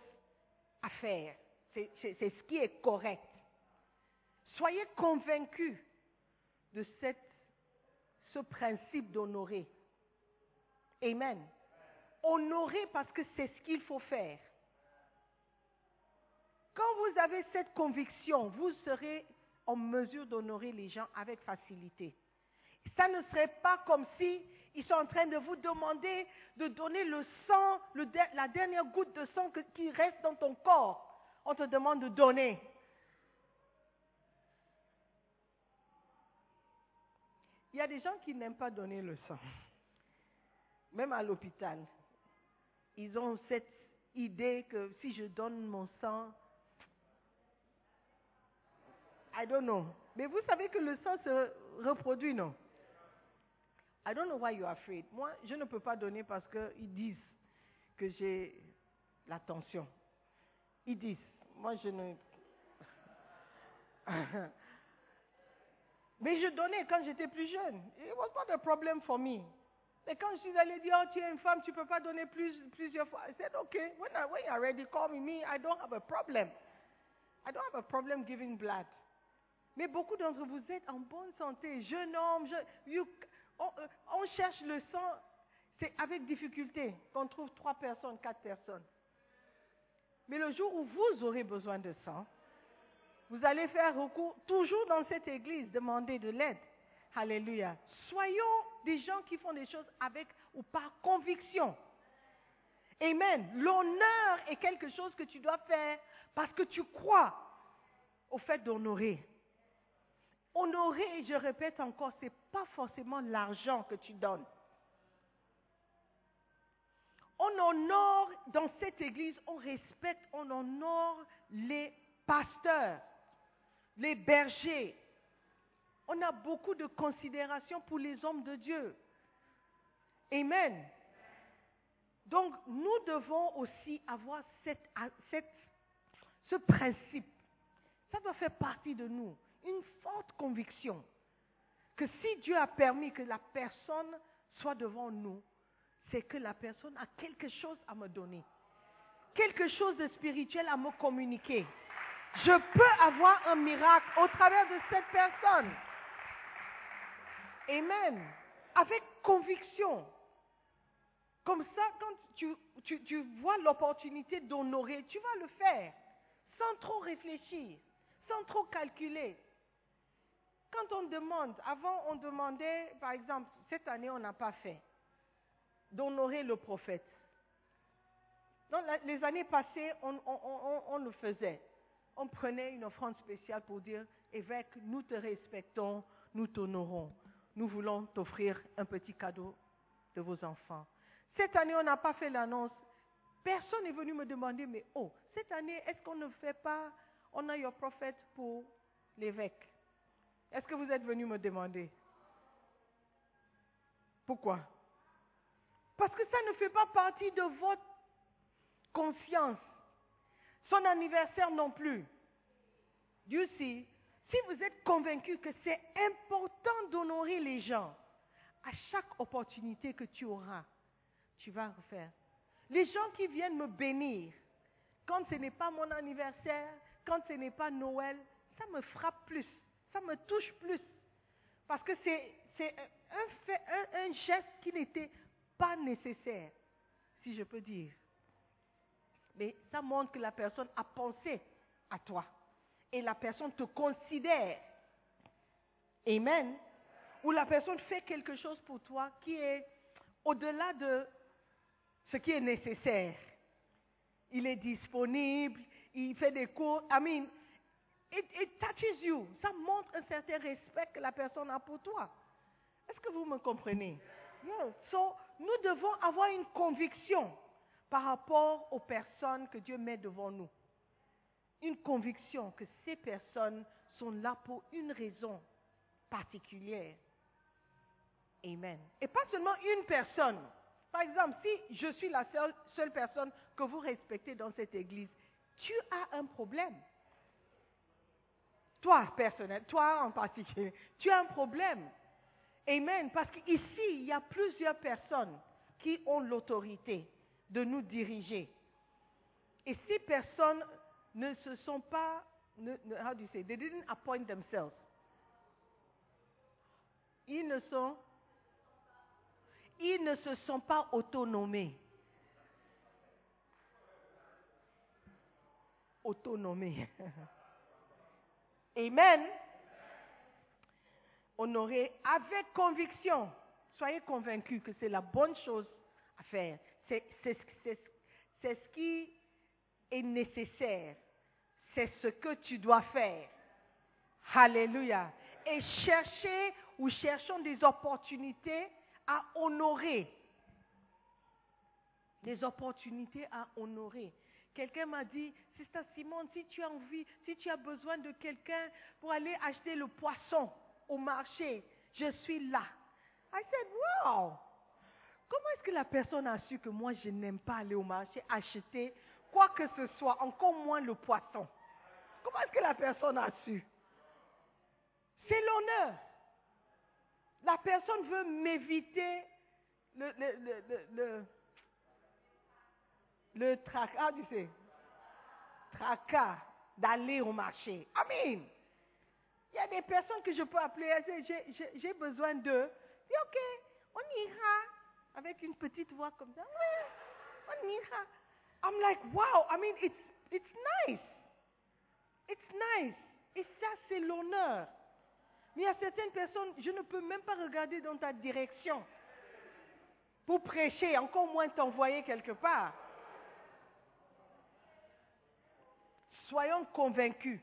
S5: à faire, c'est ce qui est correct. Soyez convaincus de cette, ce principe d'honorer. Amen. Honorer parce que c'est ce qu'il faut faire. Quand vous avez cette conviction, vous serez en mesure d'honorer les gens avec facilité. Ça ne serait pas comme si ils sont en train de vous demander de donner le sang, la dernière goutte de sang qui reste dans ton corps. On te demande de donner. Il y a des gens qui n'aiment pas donner le sang. Même à l'hôpital. Ils ont cette idée que si je donne mon sang, I don't know. Mais vous savez que le sang se reproduit, non? I don't know why you're afraid. Moi, je ne peux pas donner parce qu'ils disent que j'ai la tension. Ils disent. Moi, je ne. <laughs> Mais je donnais quand j'étais plus jeune. It was not a problem for me. Et quand je suis allée dire, oh, tu es une femme, tu ne peux pas donner plus, plusieurs fois. I said, okay, when, I, when you're ready, call me. me. I don't have a problem. I don't have a problem giving blood. Mais beaucoup d'entre vous êtes en bonne santé, jeune homme, euh, on, cherche le sang, c'est avec difficulté qu'on trouve trois personnes, quatre personnes. Mais le jour où vous aurez besoin de sang, vous allez faire recours toujours dans cette église, demander de l'aide. Alléluia. Soyons des gens qui font des choses avec ou par conviction. Amen. L'honneur est quelque chose que tu dois faire parce que tu crois au fait d'honorer. Honorer, je répète encore, ce n'est pas forcément l'argent que tu donnes. On honore dans cette église, on respecte, on honore les pasteurs, les bergers. On a beaucoup de considération pour les hommes de Dieu. Amen. Donc, nous devons aussi avoir ce principe. Ça doit faire partie de nous une forte conviction que si Dieu a permis que la personne soit devant nous, c'est que la personne a quelque chose à me donner, quelque chose de spirituel à me communiquer. Je peux avoir un miracle au travers de cette personne. Amen. Avec conviction. Comme ça, quand tu, tu, tu vois l'opportunité d'honorer, tu vas le faire sans trop réfléchir, sans trop calculer. Quand on demande, avant on demandait, par exemple, cette année on n'a pas fait, d'honorer le prophète. Dans les années passées, on, le faisait. On prenait une offrande spéciale pour dire, évêque, nous te respectons, nous t'honorons. Nous voulons t'offrir un petit cadeau de vos enfants. Cette année, on n'a pas fait l'annonce. Personne n'est venu me demander, mais oh, cette année, est-ce qu'on ne fait pas, on a your prophète pour l'évêque? Est-ce que vous êtes venu me demander Pourquoi? Parce que ça ne fait pas partie de votre conscience. Son anniversaire non plus. Dieu sait, si vous êtes convaincu que c'est important d'honorer les gens, à chaque opportunité que tu auras, tu vas refaire. Les gens qui viennent me bénir, quand ce n'est pas mon anniversaire, quand ce n'est pas Noël, ça me frappe plus ça me touche plus. Parce que c'est un, geste qui n'était pas nécessaire, si je peux dire. Mais ça montre que la personne a pensé à toi. Et la personne te considère. Amen. Ou la personne fait quelque chose pour toi qui est au-delà de ce qui est nécessaire. Il est disponible, il fait des cours. I it, touches you. Ça montre un certain respect que la personne a pour toi. Est-ce que vous me comprenez? So, nous devons avoir une conviction par rapport aux personnes que Dieu met devant nous. une conviction que ces personnes sont là pour une raison particulière. Amen. Et pas seulement une personne. Par exemple, si je suis la seule, seule personne que vous respectez dans cette église, tu as un problème. Toi, personnel, toi en particulier, tu as un problème. Amen. Parce qu'ici, il y a plusieurs personnes qui ont l'autorité de nous diriger. Et ces personnes ne se sont pas, how do you say, they didn't appoint themselves. Ils ne sont, ils ne se sont pas autonomés. Autonomés. <laughs> Amen. Honorer avec conviction. Soyez convaincus que c'est la bonne chose à faire. C'est ce qui est nécessaire. C'est ce que tu dois faire. Alléluia. Et chercher ou cherchons des opportunités à honorer. Des opportunités à honorer. Quelqu'un m'a dit, Sister Simone, si tu as envie, si tu as besoin de quelqu'un pour aller acheter le poisson au marché, je suis là. I said, wow! Comment est-ce que la personne a su que moi, je n'aime pas aller au marché acheter quoi que ce soit, encore moins le poisson? Comment est-ce que la personne a su? C'est l'honneur. La personne veut m'éviter le, le, le, le, le, tracas, tu sais, tracas d'aller au marché. Amen. Il y a des personnes que je peux appeler, j'ai- besoin d'eux. Dis, ok, on ira. Avec une petite voix comme ça. Oui, on ira. I'm like, wow, I mean, it's, it's nice. It's nice. Et ça, c'est l'honneur. Mais il y a certaines personnes, je ne peux même pas regarder dans ta direction pour prêcher, encore moins t'envoyer quelque part. Soyons convaincus.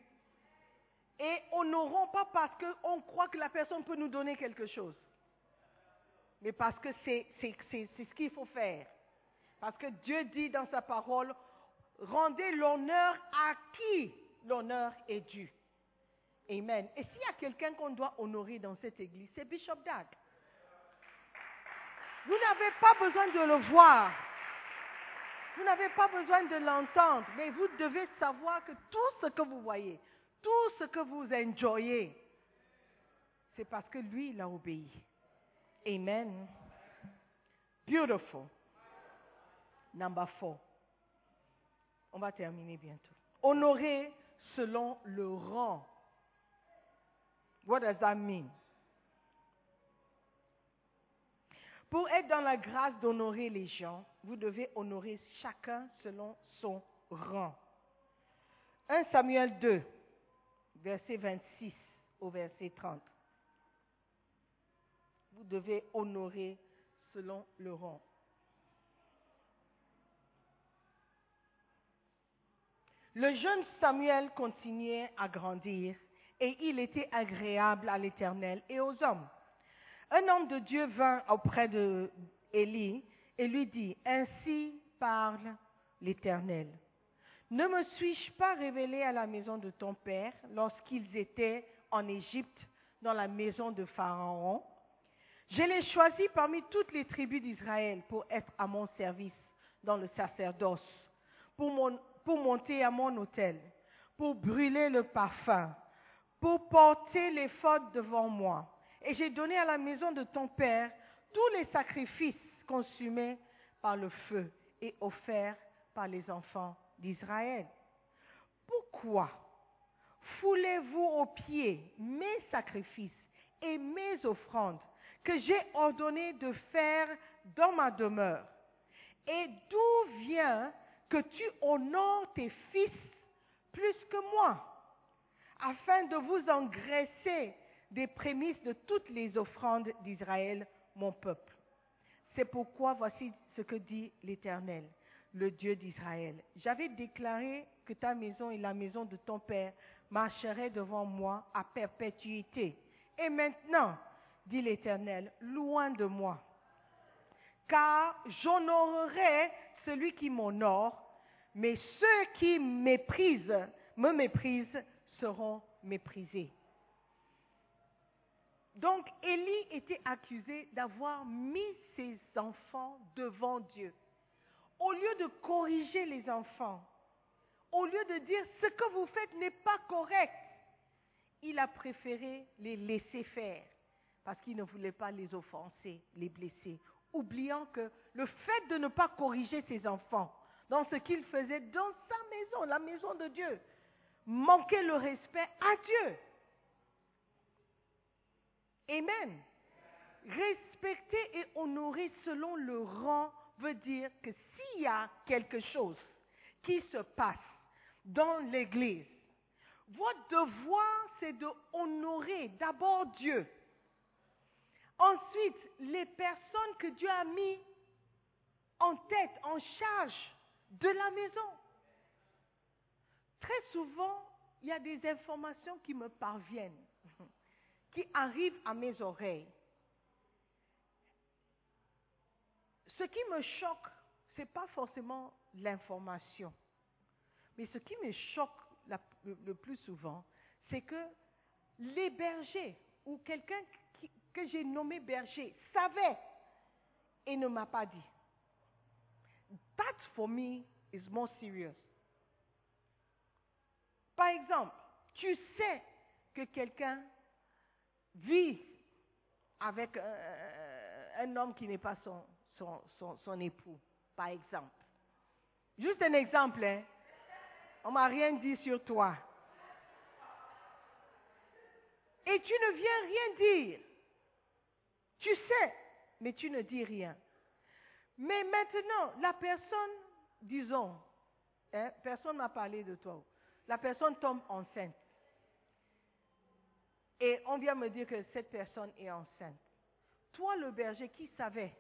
S5: Et honorons pas parce qu'on croit que la personne peut nous donner quelque chose, mais parce que c'est ce qu'il faut faire. Parce que Dieu dit dans sa parole, rendez l'honneur à qui l'honneur est dû. Amen. Et s'il y a quelqu'un qu'on doit honorer dans cette église, c'est Bishop Dag. Vous n'avez pas besoin de le voir. Vous n'avez pas besoin de l'entendre, mais vous devez savoir que tout ce que vous voyez, tout ce que vous enjoyez, c'est parce que lui, il a obéi. Amen. Beautiful. Number four. On va terminer bientôt. Honorer selon le rang. What does that mean? Pour être dans la grâce d'honorer les gens, vous devez honorer chacun selon son rang. 1 Samuel 2, verset 26 au verset 30. Vous devez honorer selon le rang. Le jeune Samuel continuait à grandir et il était agréable à l'Éternel et aux hommes. Un homme de Dieu vint auprès de Élie et lui dit, Ainsi parle l'Éternel. Ne me suis-je pas révélé à la maison de ton père lorsqu'ils étaient en Égypte dans la maison de Pharaon? Je l'ai choisi parmi toutes les tribus d'Israël pour être à mon service dans le sacerdoce, pour, pour monter à mon autel, pour brûler le parfum, pour porter les fautes devant moi. Et j'ai donné à la maison de ton père tous les sacrifices consumés par le feu et offerts par les enfants d'Israël. Pourquoi foulez-vous aux pieds mes sacrifices et mes offrandes que j'ai ordonné de faire dans ma demeure? Et d'où vient que tu honores tes fils plus que moi afin de vous engraisser des prémices de toutes les offrandes d'Israël, mon peuple. C'est pourquoi voici ce que dit l'Éternel, le Dieu d'Israël. J'avais déclaré que ta maison et la maison de ton Père marcheraient devant moi à perpétuité. Et maintenant, dit l'Éternel, loin de moi, car j'honorerai celui qui m'honore, mais ceux qui méprisent me méprisent seront méprisés. Donc Élie était accusé d'avoir mis ses enfants devant Dieu. Au lieu de corriger les enfants, au lieu de dire ce que vous faites n'est pas correct, il a préféré les laisser faire parce qu'il ne voulait pas les offenser, les blesser, oubliant que le fait de ne pas corriger ses enfants dans ce qu'ils faisaient dans sa maison, la maison de Dieu, manquait le respect à Dieu. Amen. Respecter et honorer selon le rang veut dire que s'il y a quelque chose qui se passe dans l'Église, votre devoir, c'est de honorer d'abord Dieu. Ensuite, les personnes que Dieu a mis en tête, en charge de la maison. Très souvent, il y a des informations qui me parviennent, qui arrivent à mes oreilles. Ce qui me choque, ce n'est pas forcément l'information. Mais ce qui me choque le, le plus souvent, c'est que les bergers ou quelqu'un que j'ai nommé berger savait et ne m'a pas dit. That for me is more serious. Par exemple, tu sais que quelqu'un vit avec euh, un homme qui n'est pas son, son, son, son époux, par exemple. Juste un exemple, hein. On m'a rien dit sur toi. Et tu ne viens rien dire. Tu sais, mais tu ne dis rien. Mais maintenant, la personne, disons, hein, personne m'a parlé de toi. La personne tombe enceinte. Et on vient me dire que cette personne est enceinte. Toi, le berger, qui savait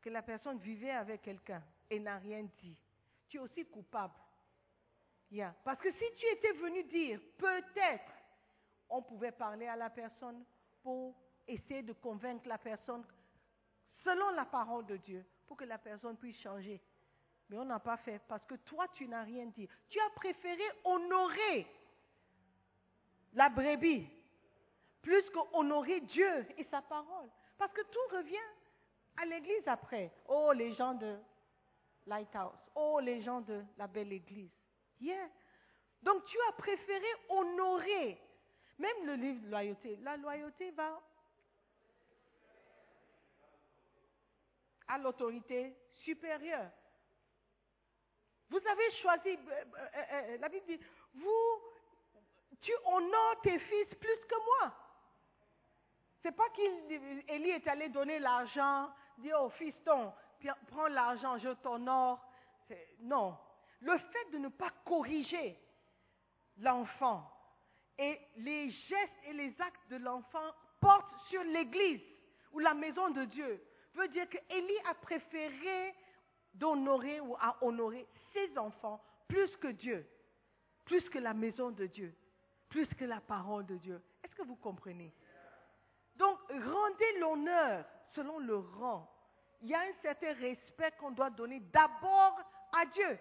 S5: que la personne vivait avec quelqu'un et n'a rien dit, tu es aussi coupable. Parce que si tu étais venu dire, peut-être, on pouvait parler à la personne pour essayer de convaincre la personne selon la parole de Dieu, pour que la personne puisse changer. Mais on n'a pas fait parce que toi, tu n'as rien dit. Tu as préféré honorer la brebis plus qu'honorer Dieu et sa parole. Parce que tout revient à l'église après. Oh, les gens de Lighthouse. Oh, les gens de la belle église. Yeah. Donc tu as préféré honorer. Même le livre de loyauté. La loyauté va à l'autorité supérieure. Vous avez choisi, euh, euh, euh, la Bible dit, vous, tu honores tes fils plus que moi. C'est pas qu'Élie est allé donner l'argent, dire au fiston, prends l'argent, je t'honore. Non. Le fait de ne pas corriger l'enfant et les gestes et les actes de l'enfant portent sur l'église ou la maison de Dieu veut dire que Élie a préféré d'honorer ou à honorer ses enfants plus que Dieu, plus que la maison de Dieu, plus que la parole de Dieu. Est-ce que vous comprenez? Donc, rendez l'honneur selon le rang. Il y a un certain respect qu'on doit donner d'abord à Dieu.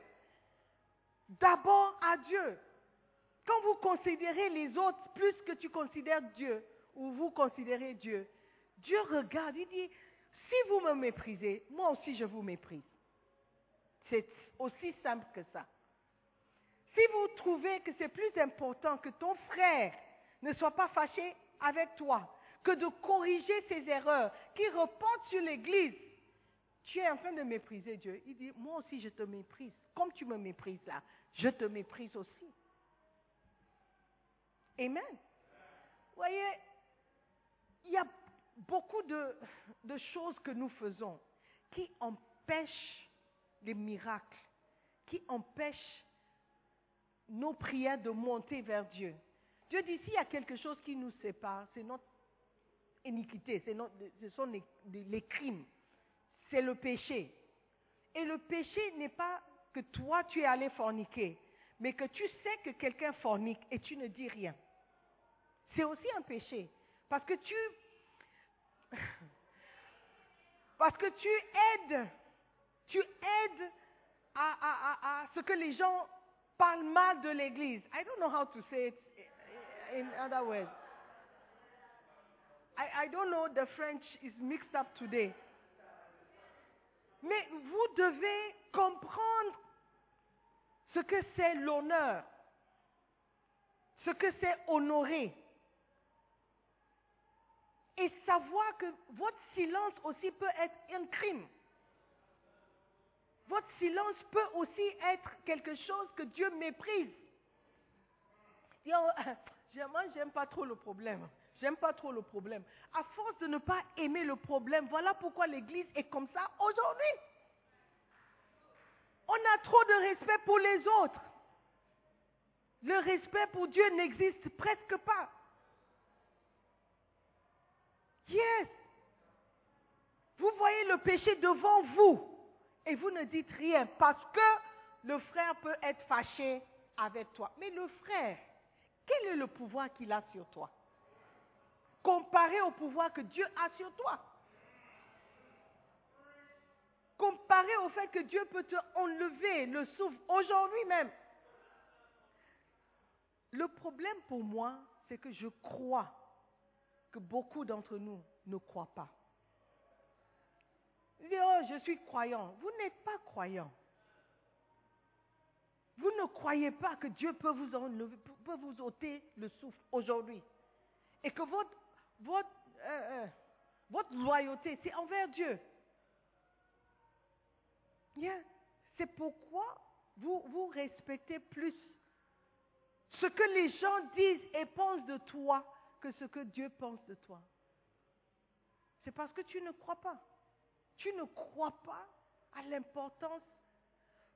S5: D'abord à Dieu. Quand vous considérez les autres plus que tu considères Dieu, ou vous considérez Dieu, Dieu regarde, il dit, si vous me méprisez, moi aussi je vous méprise. C'est aussi simple que ça. Si vous trouvez que c'est plus important que ton frère ne soit pas fâché avec toi, que de corriger ses erreurs qui reportent sur l'Église, tu es en train de mépriser Dieu. Il dit, moi aussi je te méprise. Comme tu me méprises là, je te méprise aussi. Amen. Vous voyez, il y a beaucoup de, de choses que nous faisons qui empêchent les miracles, qui empêchent nos prières de monter vers Dieu. Dieu dit, s'il y a quelque chose qui nous sépare, c'est notre iniquité, ce sont les, les crimes, c'est le péché. Et le péché n'est pas que toi tu es allé forniquer, mais que tu sais que quelqu'un fornique et tu ne dis rien. C'est aussi un péché. Parce que tu. <laughs> Parce que tu aides. Tu aides à, à- à- à ce que les gens parle mal de l'Église. I don't know how to say it in other words. I, I don't know, the French is mixed up today. Mais vous devez comprendre ce que c'est l'honneur, ce que c'est honorer. Et savoir que votre silence aussi peut être un crime. Votre silence peut aussi être quelque chose que Dieu méprise. <laughs> Moi, j'aime pas trop le problème. J'aime pas trop le problème. À force de ne pas aimer le problème, voilà pourquoi l'Église est comme ça aujourd'hui. On a trop de respect pour les autres. Le respect pour Dieu n'existe presque pas. Yes. Vous voyez le péché devant vous et vous ne dites rien parce que le frère peut être fâché avec toi. Mais le frère, quel est le pouvoir qu'il a sur toi? Comparé au pouvoir que Dieu a sur toi. Comparé au fait que Dieu peut te enlever le souffle aujourd'hui même. Le problème pour moi, c'est que je crois que beaucoup d'entre nous ne croient pas. Oh, je suis croyant. Vous n'êtes pas croyant. Vous ne croyez pas que Dieu peut vous, enlever, peut vous ôter le souffle aujourd'hui. Et que votre, euh, euh, loyauté, c'est envers Dieu. C'est pourquoi vous respectez plus ce que les gens disent et pensent de toi que ce que Dieu pense de toi. C'est parce que tu ne crois pas. Tu ne crois pas à l'importance.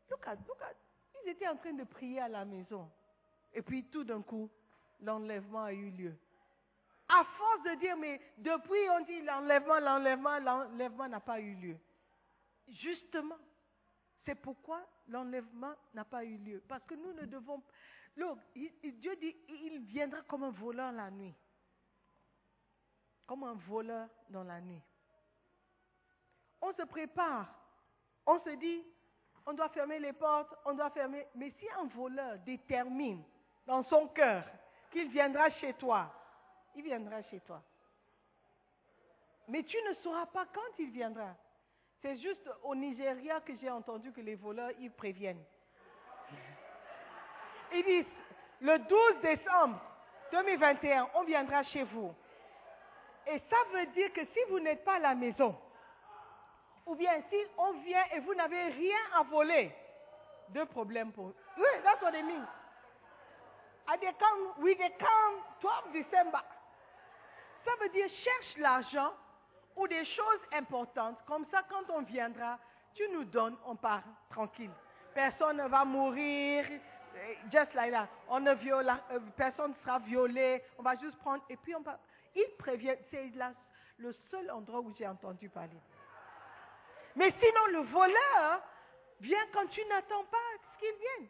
S5: Look at, look at. Ils étaient en train de prier à la maison. Et puis tout d'un coup, l'enlèvement a eu lieu. À force de dire, mais depuis on dit l'enlèvement, l'enlèvement, l'enlèvement n'a pas eu lieu. Justement, c'est pourquoi l'enlèvement n'a pas eu lieu. Parce que nous ne devons. Look, Dieu dit, il viendra comme un voleur la nuit. Comme un voleur dans la nuit. On se prépare. On se dit, on doit fermer les portes, on doit fermer. Mais si un voleur détermine dans son cœur qu'il viendra chez toi, il viendra chez toi. Mais tu ne sauras pas quand il viendra. C'est juste au Nigeria que j'ai entendu que les voleurs, ils préviennent. Ils disent, le 12 décembre 2021, on viendra chez vous. Et ça veut dire que si vous n'êtes pas à la maison, ou bien si on vient et vous n'avez rien à voler, deux problèmes pour Oui, that's what it means. Come, we they come 12 December. Ça veut dire cherche l'argent ou des choses importantes. Comme ça, quand on viendra, tu nous donnes, on part tranquille. Personne ne va mourir, eh, just like that. On ne viola, euh, personne ne sera violé. On va juste prendre et puis on va. Il prévient. C'est le seul endroit où j'ai entendu parler. Mais sinon, le voleur vient quand tu n'attends pas ce qu'il vienne.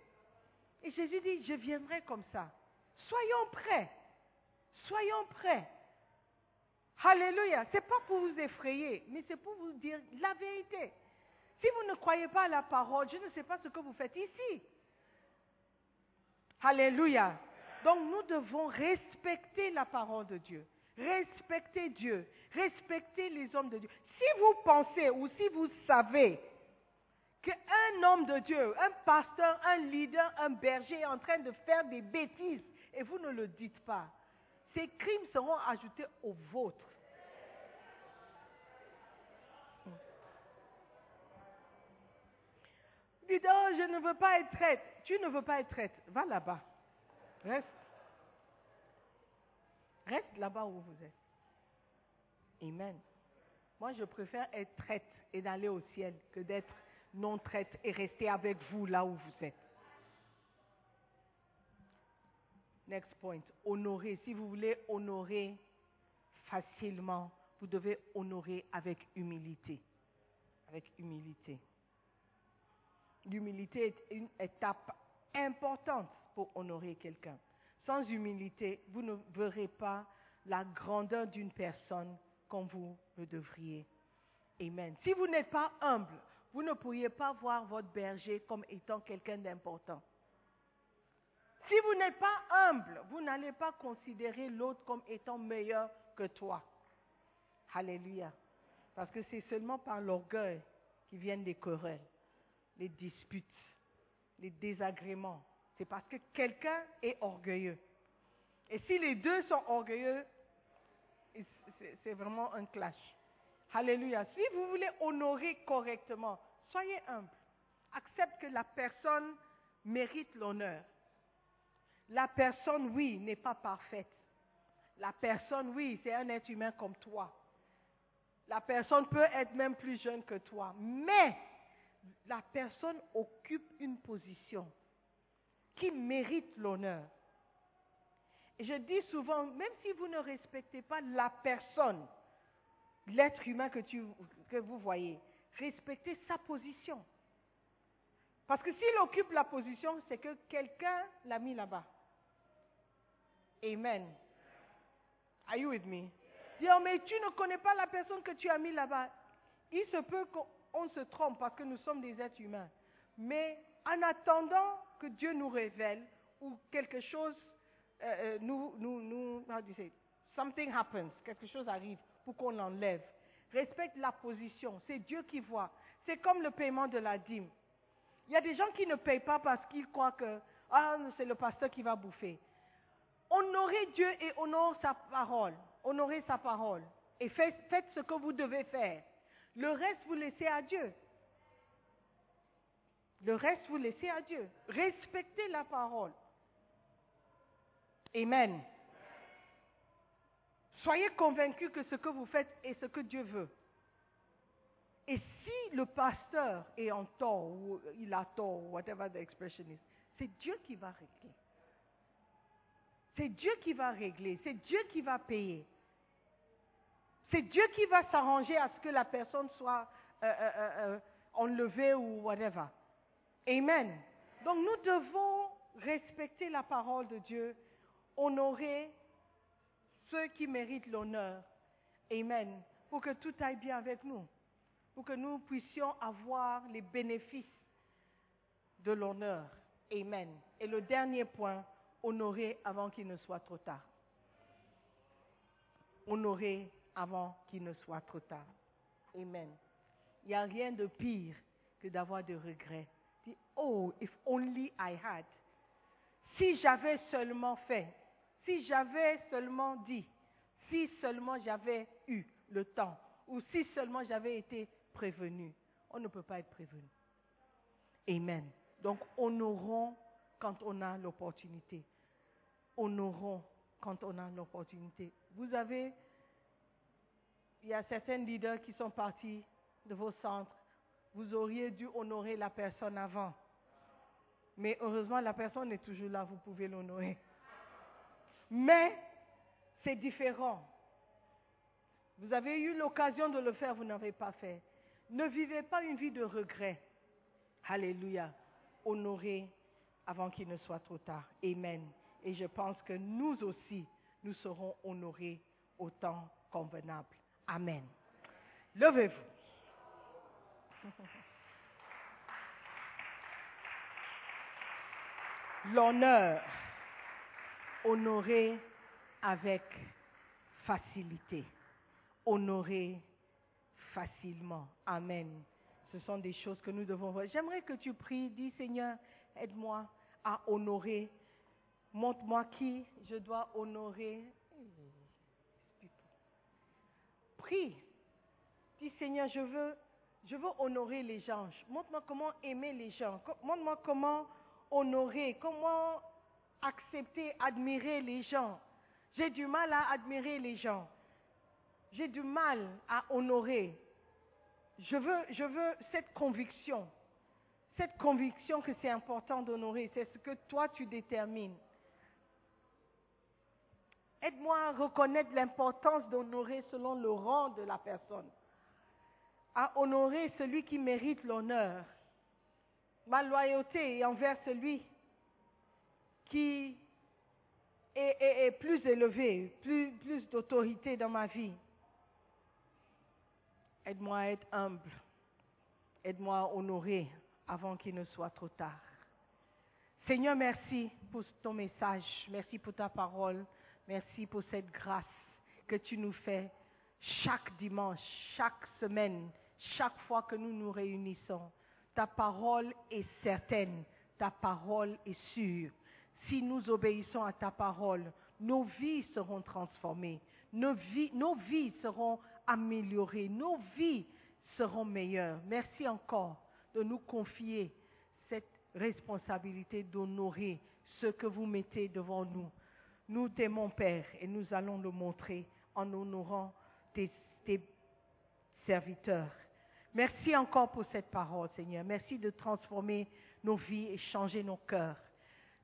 S5: Et Jésus dit, je viendrai comme ça. Soyons prêts. Soyons prêts. Alléluia. Ce n'est pas pour vous effrayer, mais c'est pour vous dire la vérité. Si vous ne croyez pas à la parole, je ne sais pas ce que vous faites ici. Alléluia. Donc nous devons respecter la parole de Dieu, respecter Dieu, respecter les hommes de Dieu. Si vous pensez ou si vous savez qu'un homme de Dieu, un pasteur, un leader, un berger est en train de faire des bêtises et vous ne le dites pas, ces crimes seront ajoutés aux vôtres. Dites, oh, je ne veux pas être traite. Tu ne veux pas être traite. Va là-bas. Reste. Reste là-bas où vous êtes. Amen. Moi, je préfère être traite et d'aller au ciel que d'être non traite et rester avec vous là où vous êtes. Next point. Honorer. Si vous voulez honorer facilement, vous devez honorer avec humilité. Avec humilité. L'humilité est une étape importante pour honorer quelqu'un. Sans humilité, vous ne verrez pas la grandeur d'une personne comme vous le devriez. Amen. Si vous n'êtes pas humble, vous ne pourriez pas voir votre berger comme étant quelqu'un d'important. si vous n'êtes pas humble, vous n'allez pas considérer l'autre comme étant meilleur que toi. Alléluia. Parce que c'est seulement par l'orgueil qui viennent les querelles, les disputes, les désagréments. C'est parce que quelqu'un est orgueilleux. Et si les deux sont orgueilleux, c'est- vraiment un clash. Alléluia. Si vous voulez honorer correctement, soyez humble. Accepte que la personne mérite l'honneur. La personne, oui, n'est pas parfaite. La personne, oui, c'est un être humain comme toi. La personne peut être même plus jeune que toi. Mais la personne occupe une position qui mérite l'honneur. Je dis souvent, même si vous ne respectez pas la personne, l'être humain que, vous voyez, respectez sa position. Parce que s'il occupe la position, c'est que quelqu'un l'a mis là-bas. Amen. Are you with me? Oh, mais tu ne connais pas la personne que tu as mis là-bas. Il se peut qu'on se trompe parce que nous sommes des êtres humains. Mais en attendant que Dieu nous révèle ou quelque chose euh, euh, nous, nous, nous, how do you say, something happens, quelque chose arrive pour qu'on l'enlève. Respecte la position, c'est Dieu qui voit. C'est comme le paiement de la dîme. Il y a des gens qui ne payent pas parce qu'ils croient que ah, c'est le pasteur qui va bouffer. Honorez Dieu et honorez sa parole. Honorez sa parole. Et faites, faites ce que vous devez faire. Le reste, vous laissez à Dieu. Le reste, vous laissez à Dieu. Respectez la parole. Amen. Soyez convaincus que ce que vous faites est ce que Dieu veut. Et si le pasteur est en tort ou il a tort, whatever the expression is, c'est Dieu qui va régler. C'est Dieu qui va régler, c'est Dieu qui va payer. C'est Dieu qui va s'arranger à ce que la personne soit euh, euh, euh, enlevée ou whatever. Amen. Donc nous devons respecter la parole de Dieu, honorer ceux qui méritent l'honneur. Amen. Pour que tout aille bien avec nous. Pour que nous puissions avoir les bénéfices de l'honneur. Amen. Et le dernier point, honorer avant qu'il ne soit trop tard. Honorer avant qu'il ne soit trop tard. Amen. Il n'y a rien de pire que d'avoir des regrets. Oh, if only I had. Si j'avais seulement fait, si j'avais seulement dit, si seulement j'avais eu le temps, ou si seulement j'avais été prévenu. On ne peut pas être prévenu. Amen. Donc, honorons quand on a l'opportunité. Honorons quand on a l'opportunité. Vous avez, il y a certains leaders qui sont partis de vos centres. Vous auriez dû honorer la personne avant. Mais heureusement, la personne est toujours là, vous pouvez l'honorer. Mais c'est différent. Vous avez eu l'occasion de le faire, vous n'avez pas fait. Ne vivez pas une vie de regret. Alléluia. Honorez avant qu'il ne soit trop tard. Amen. Et je pense que nous aussi, nous serons honorés au temps convenable. Amen. Levez-vous. <laughs> L'honneur, honorer avec facilité, honorer facilement. Amen. Ce sont des choses que nous devons voir. J'aimerais que tu pries, dis Seigneur, aide-moi à honorer. Montre-moi qui je dois honorer. Prie. Dis Seigneur, je veux, je veux honorer les gens. Montre-moi comment aimer les gens. Montre-moi comment honorer, comment accepter, admirer les gens. J'ai du mal à admirer les gens. J'ai du mal à honorer. Je veux, je veux cette conviction. Cette conviction que c'est important d'honorer. C'est ce que toi tu détermines. Aide-moi à reconnaître l'importance d'honorer selon le rang de la personne. À honorer celui qui mérite l'honneur. Ma loyauté envers celui qui est, plus élevé, plus d'autorité dans ma vie. Aide-moi à être humble. Aide-moi à honorer avant qu'il ne soit trop tard. Seigneur, merci pour ton message. Merci pour ta parole. Merci pour cette grâce que tu nous fais chaque dimanche, chaque semaine, chaque fois que nous nous réunissons. Ta parole est certaine, ta parole est sûre. Si nous obéissons à ta parole, nos vies seront transformées, nos vies, seront améliorées, nos vies seront meilleures. Merci encore de nous confier cette responsabilité d'honorer ce que vous mettez devant nous. Nous t'aimons, Père, et nous allons le montrer en honorant tes serviteurs. Merci encore pour cette parole, Seigneur. Merci de transformer nos vies et changer nos cœurs.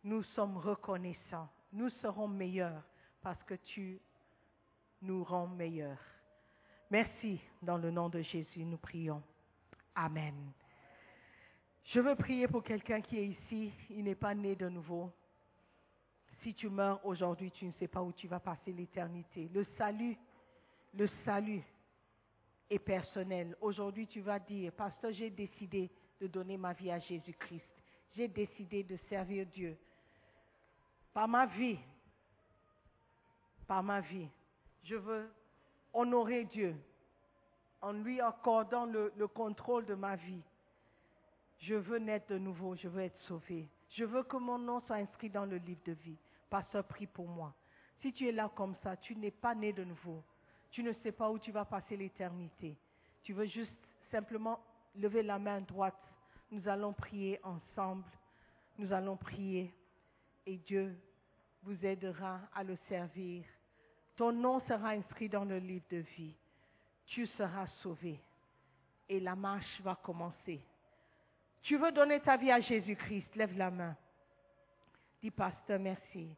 S5: Nous sommes reconnaissants. Nous serons meilleurs parce que tu nous rends meilleurs. Merci. Dans le nom de Jésus, nous prions. Amen. Je veux prier pour quelqu'un qui est ici. Il n'est pas né de nouveau. Si tu meurs aujourd'hui, tu ne sais pas où tu vas passer l'éternité. Le salut, le salut est personnel. Aujourd'hui, tu vas dire, Pasteur, j'ai décidé de donner ma vie à Jésus-Christ. J'ai décidé de servir Dieu. Par ma vie, par ma vie, je veux honorer Dieu en lui accordant le, le contrôle de ma vie. Je veux naître de nouveau, je veux être sauvé. Je veux que mon nom soit inscrit dans le livre de vie. Pasteur, prie pour moi. Si tu es là comme ça, tu n'es pas né de nouveau. Tu ne sais pas où tu vas passer l'éternité. Tu veux juste simplement lever la main droite. Nous allons prier ensemble. Nous allons prier et Dieu vous aidera à le servir. Ton nom sera inscrit dans le livre de vie. Tu seras sauvé et la marche va commencer. Tu veux donner ta vie à Jésus-Christ, lève la main. Dis, pasteur, merci.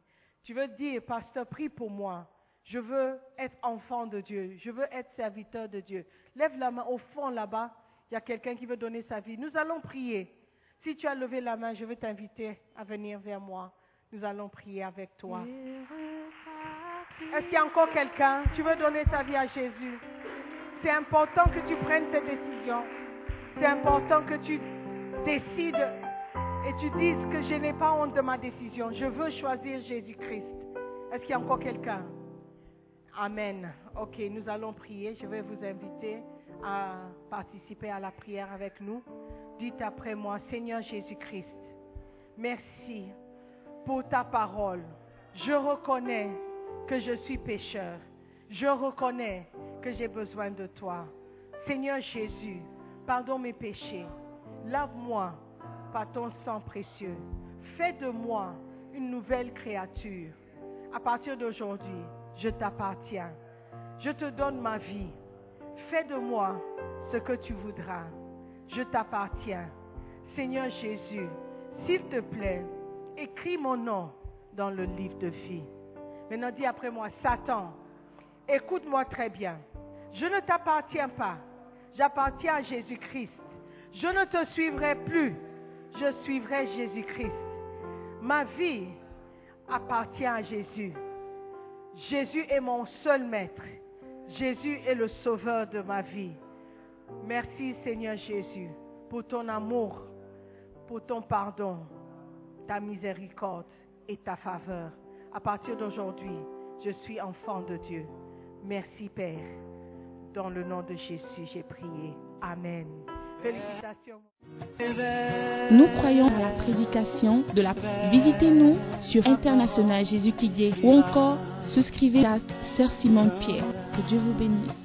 S5: Tu veux dire, pasteur, prie pour moi. Je veux être enfant de Dieu. Je veux être serviteur de Dieu. Lève la main au fond là-bas. Il y a quelqu'un qui veut donner sa vie. Nous allons prier. Si tu as levé la main, je veux t'inviter à venir vers moi. Nous allons prier avec toi. Est-ce qu'il y a encore quelqu'un? Tu veux donner ta vie à Jésus? C'est important que tu prennes cette décision. C'est important que tu décides et tu dises que je n'ai pas honte de ma décision. Je veux choisir Jésus-Christ. Est-ce qu'il y a encore quelqu'un? Amen. Ok, nous allons prier. Je vais vous inviter à participer à la prière avec nous. Dites après moi, Seigneur Jésus-Christ, merci pour ta parole. Je reconnais que je suis pécheur. Je reconnais que j'ai besoin de toi. Seigneur Jésus, pardonne mes péchés. Lave-moi par ton sang précieux. Fais de moi une nouvelle créature. À partir d'aujourd'hui, je t'appartiens. Je te donne ma vie. Fais de moi ce que tu voudras. Je t'appartiens. Seigneur Jésus, s'il te plaît, écris mon nom dans le livre de vie. Maintenant dis après moi, Satan, écoute-moi très bien. Je ne t'appartiens pas. J'appartiens à Jésus-Christ. Je ne te suivrai plus. Je suivrai Jésus-Christ. Ma vie appartient à Jésus. Jésus est mon seul maître. Jésus est le sauveur de ma vie. Merci Seigneur Jésus pour ton amour, pour ton pardon, ta miséricorde et ta faveur. À partir d'aujourd'hui, je suis enfant de Dieu. Merci Père. Dans le nom de Jésus, j'ai prié. Amen. Félicitations.
S6: Nous croyons à la prédication de la... Visitez-nous sur International Jésus qui ou encore souscrivez à Sœur Simone Pierre. Que Dieu vous bénisse.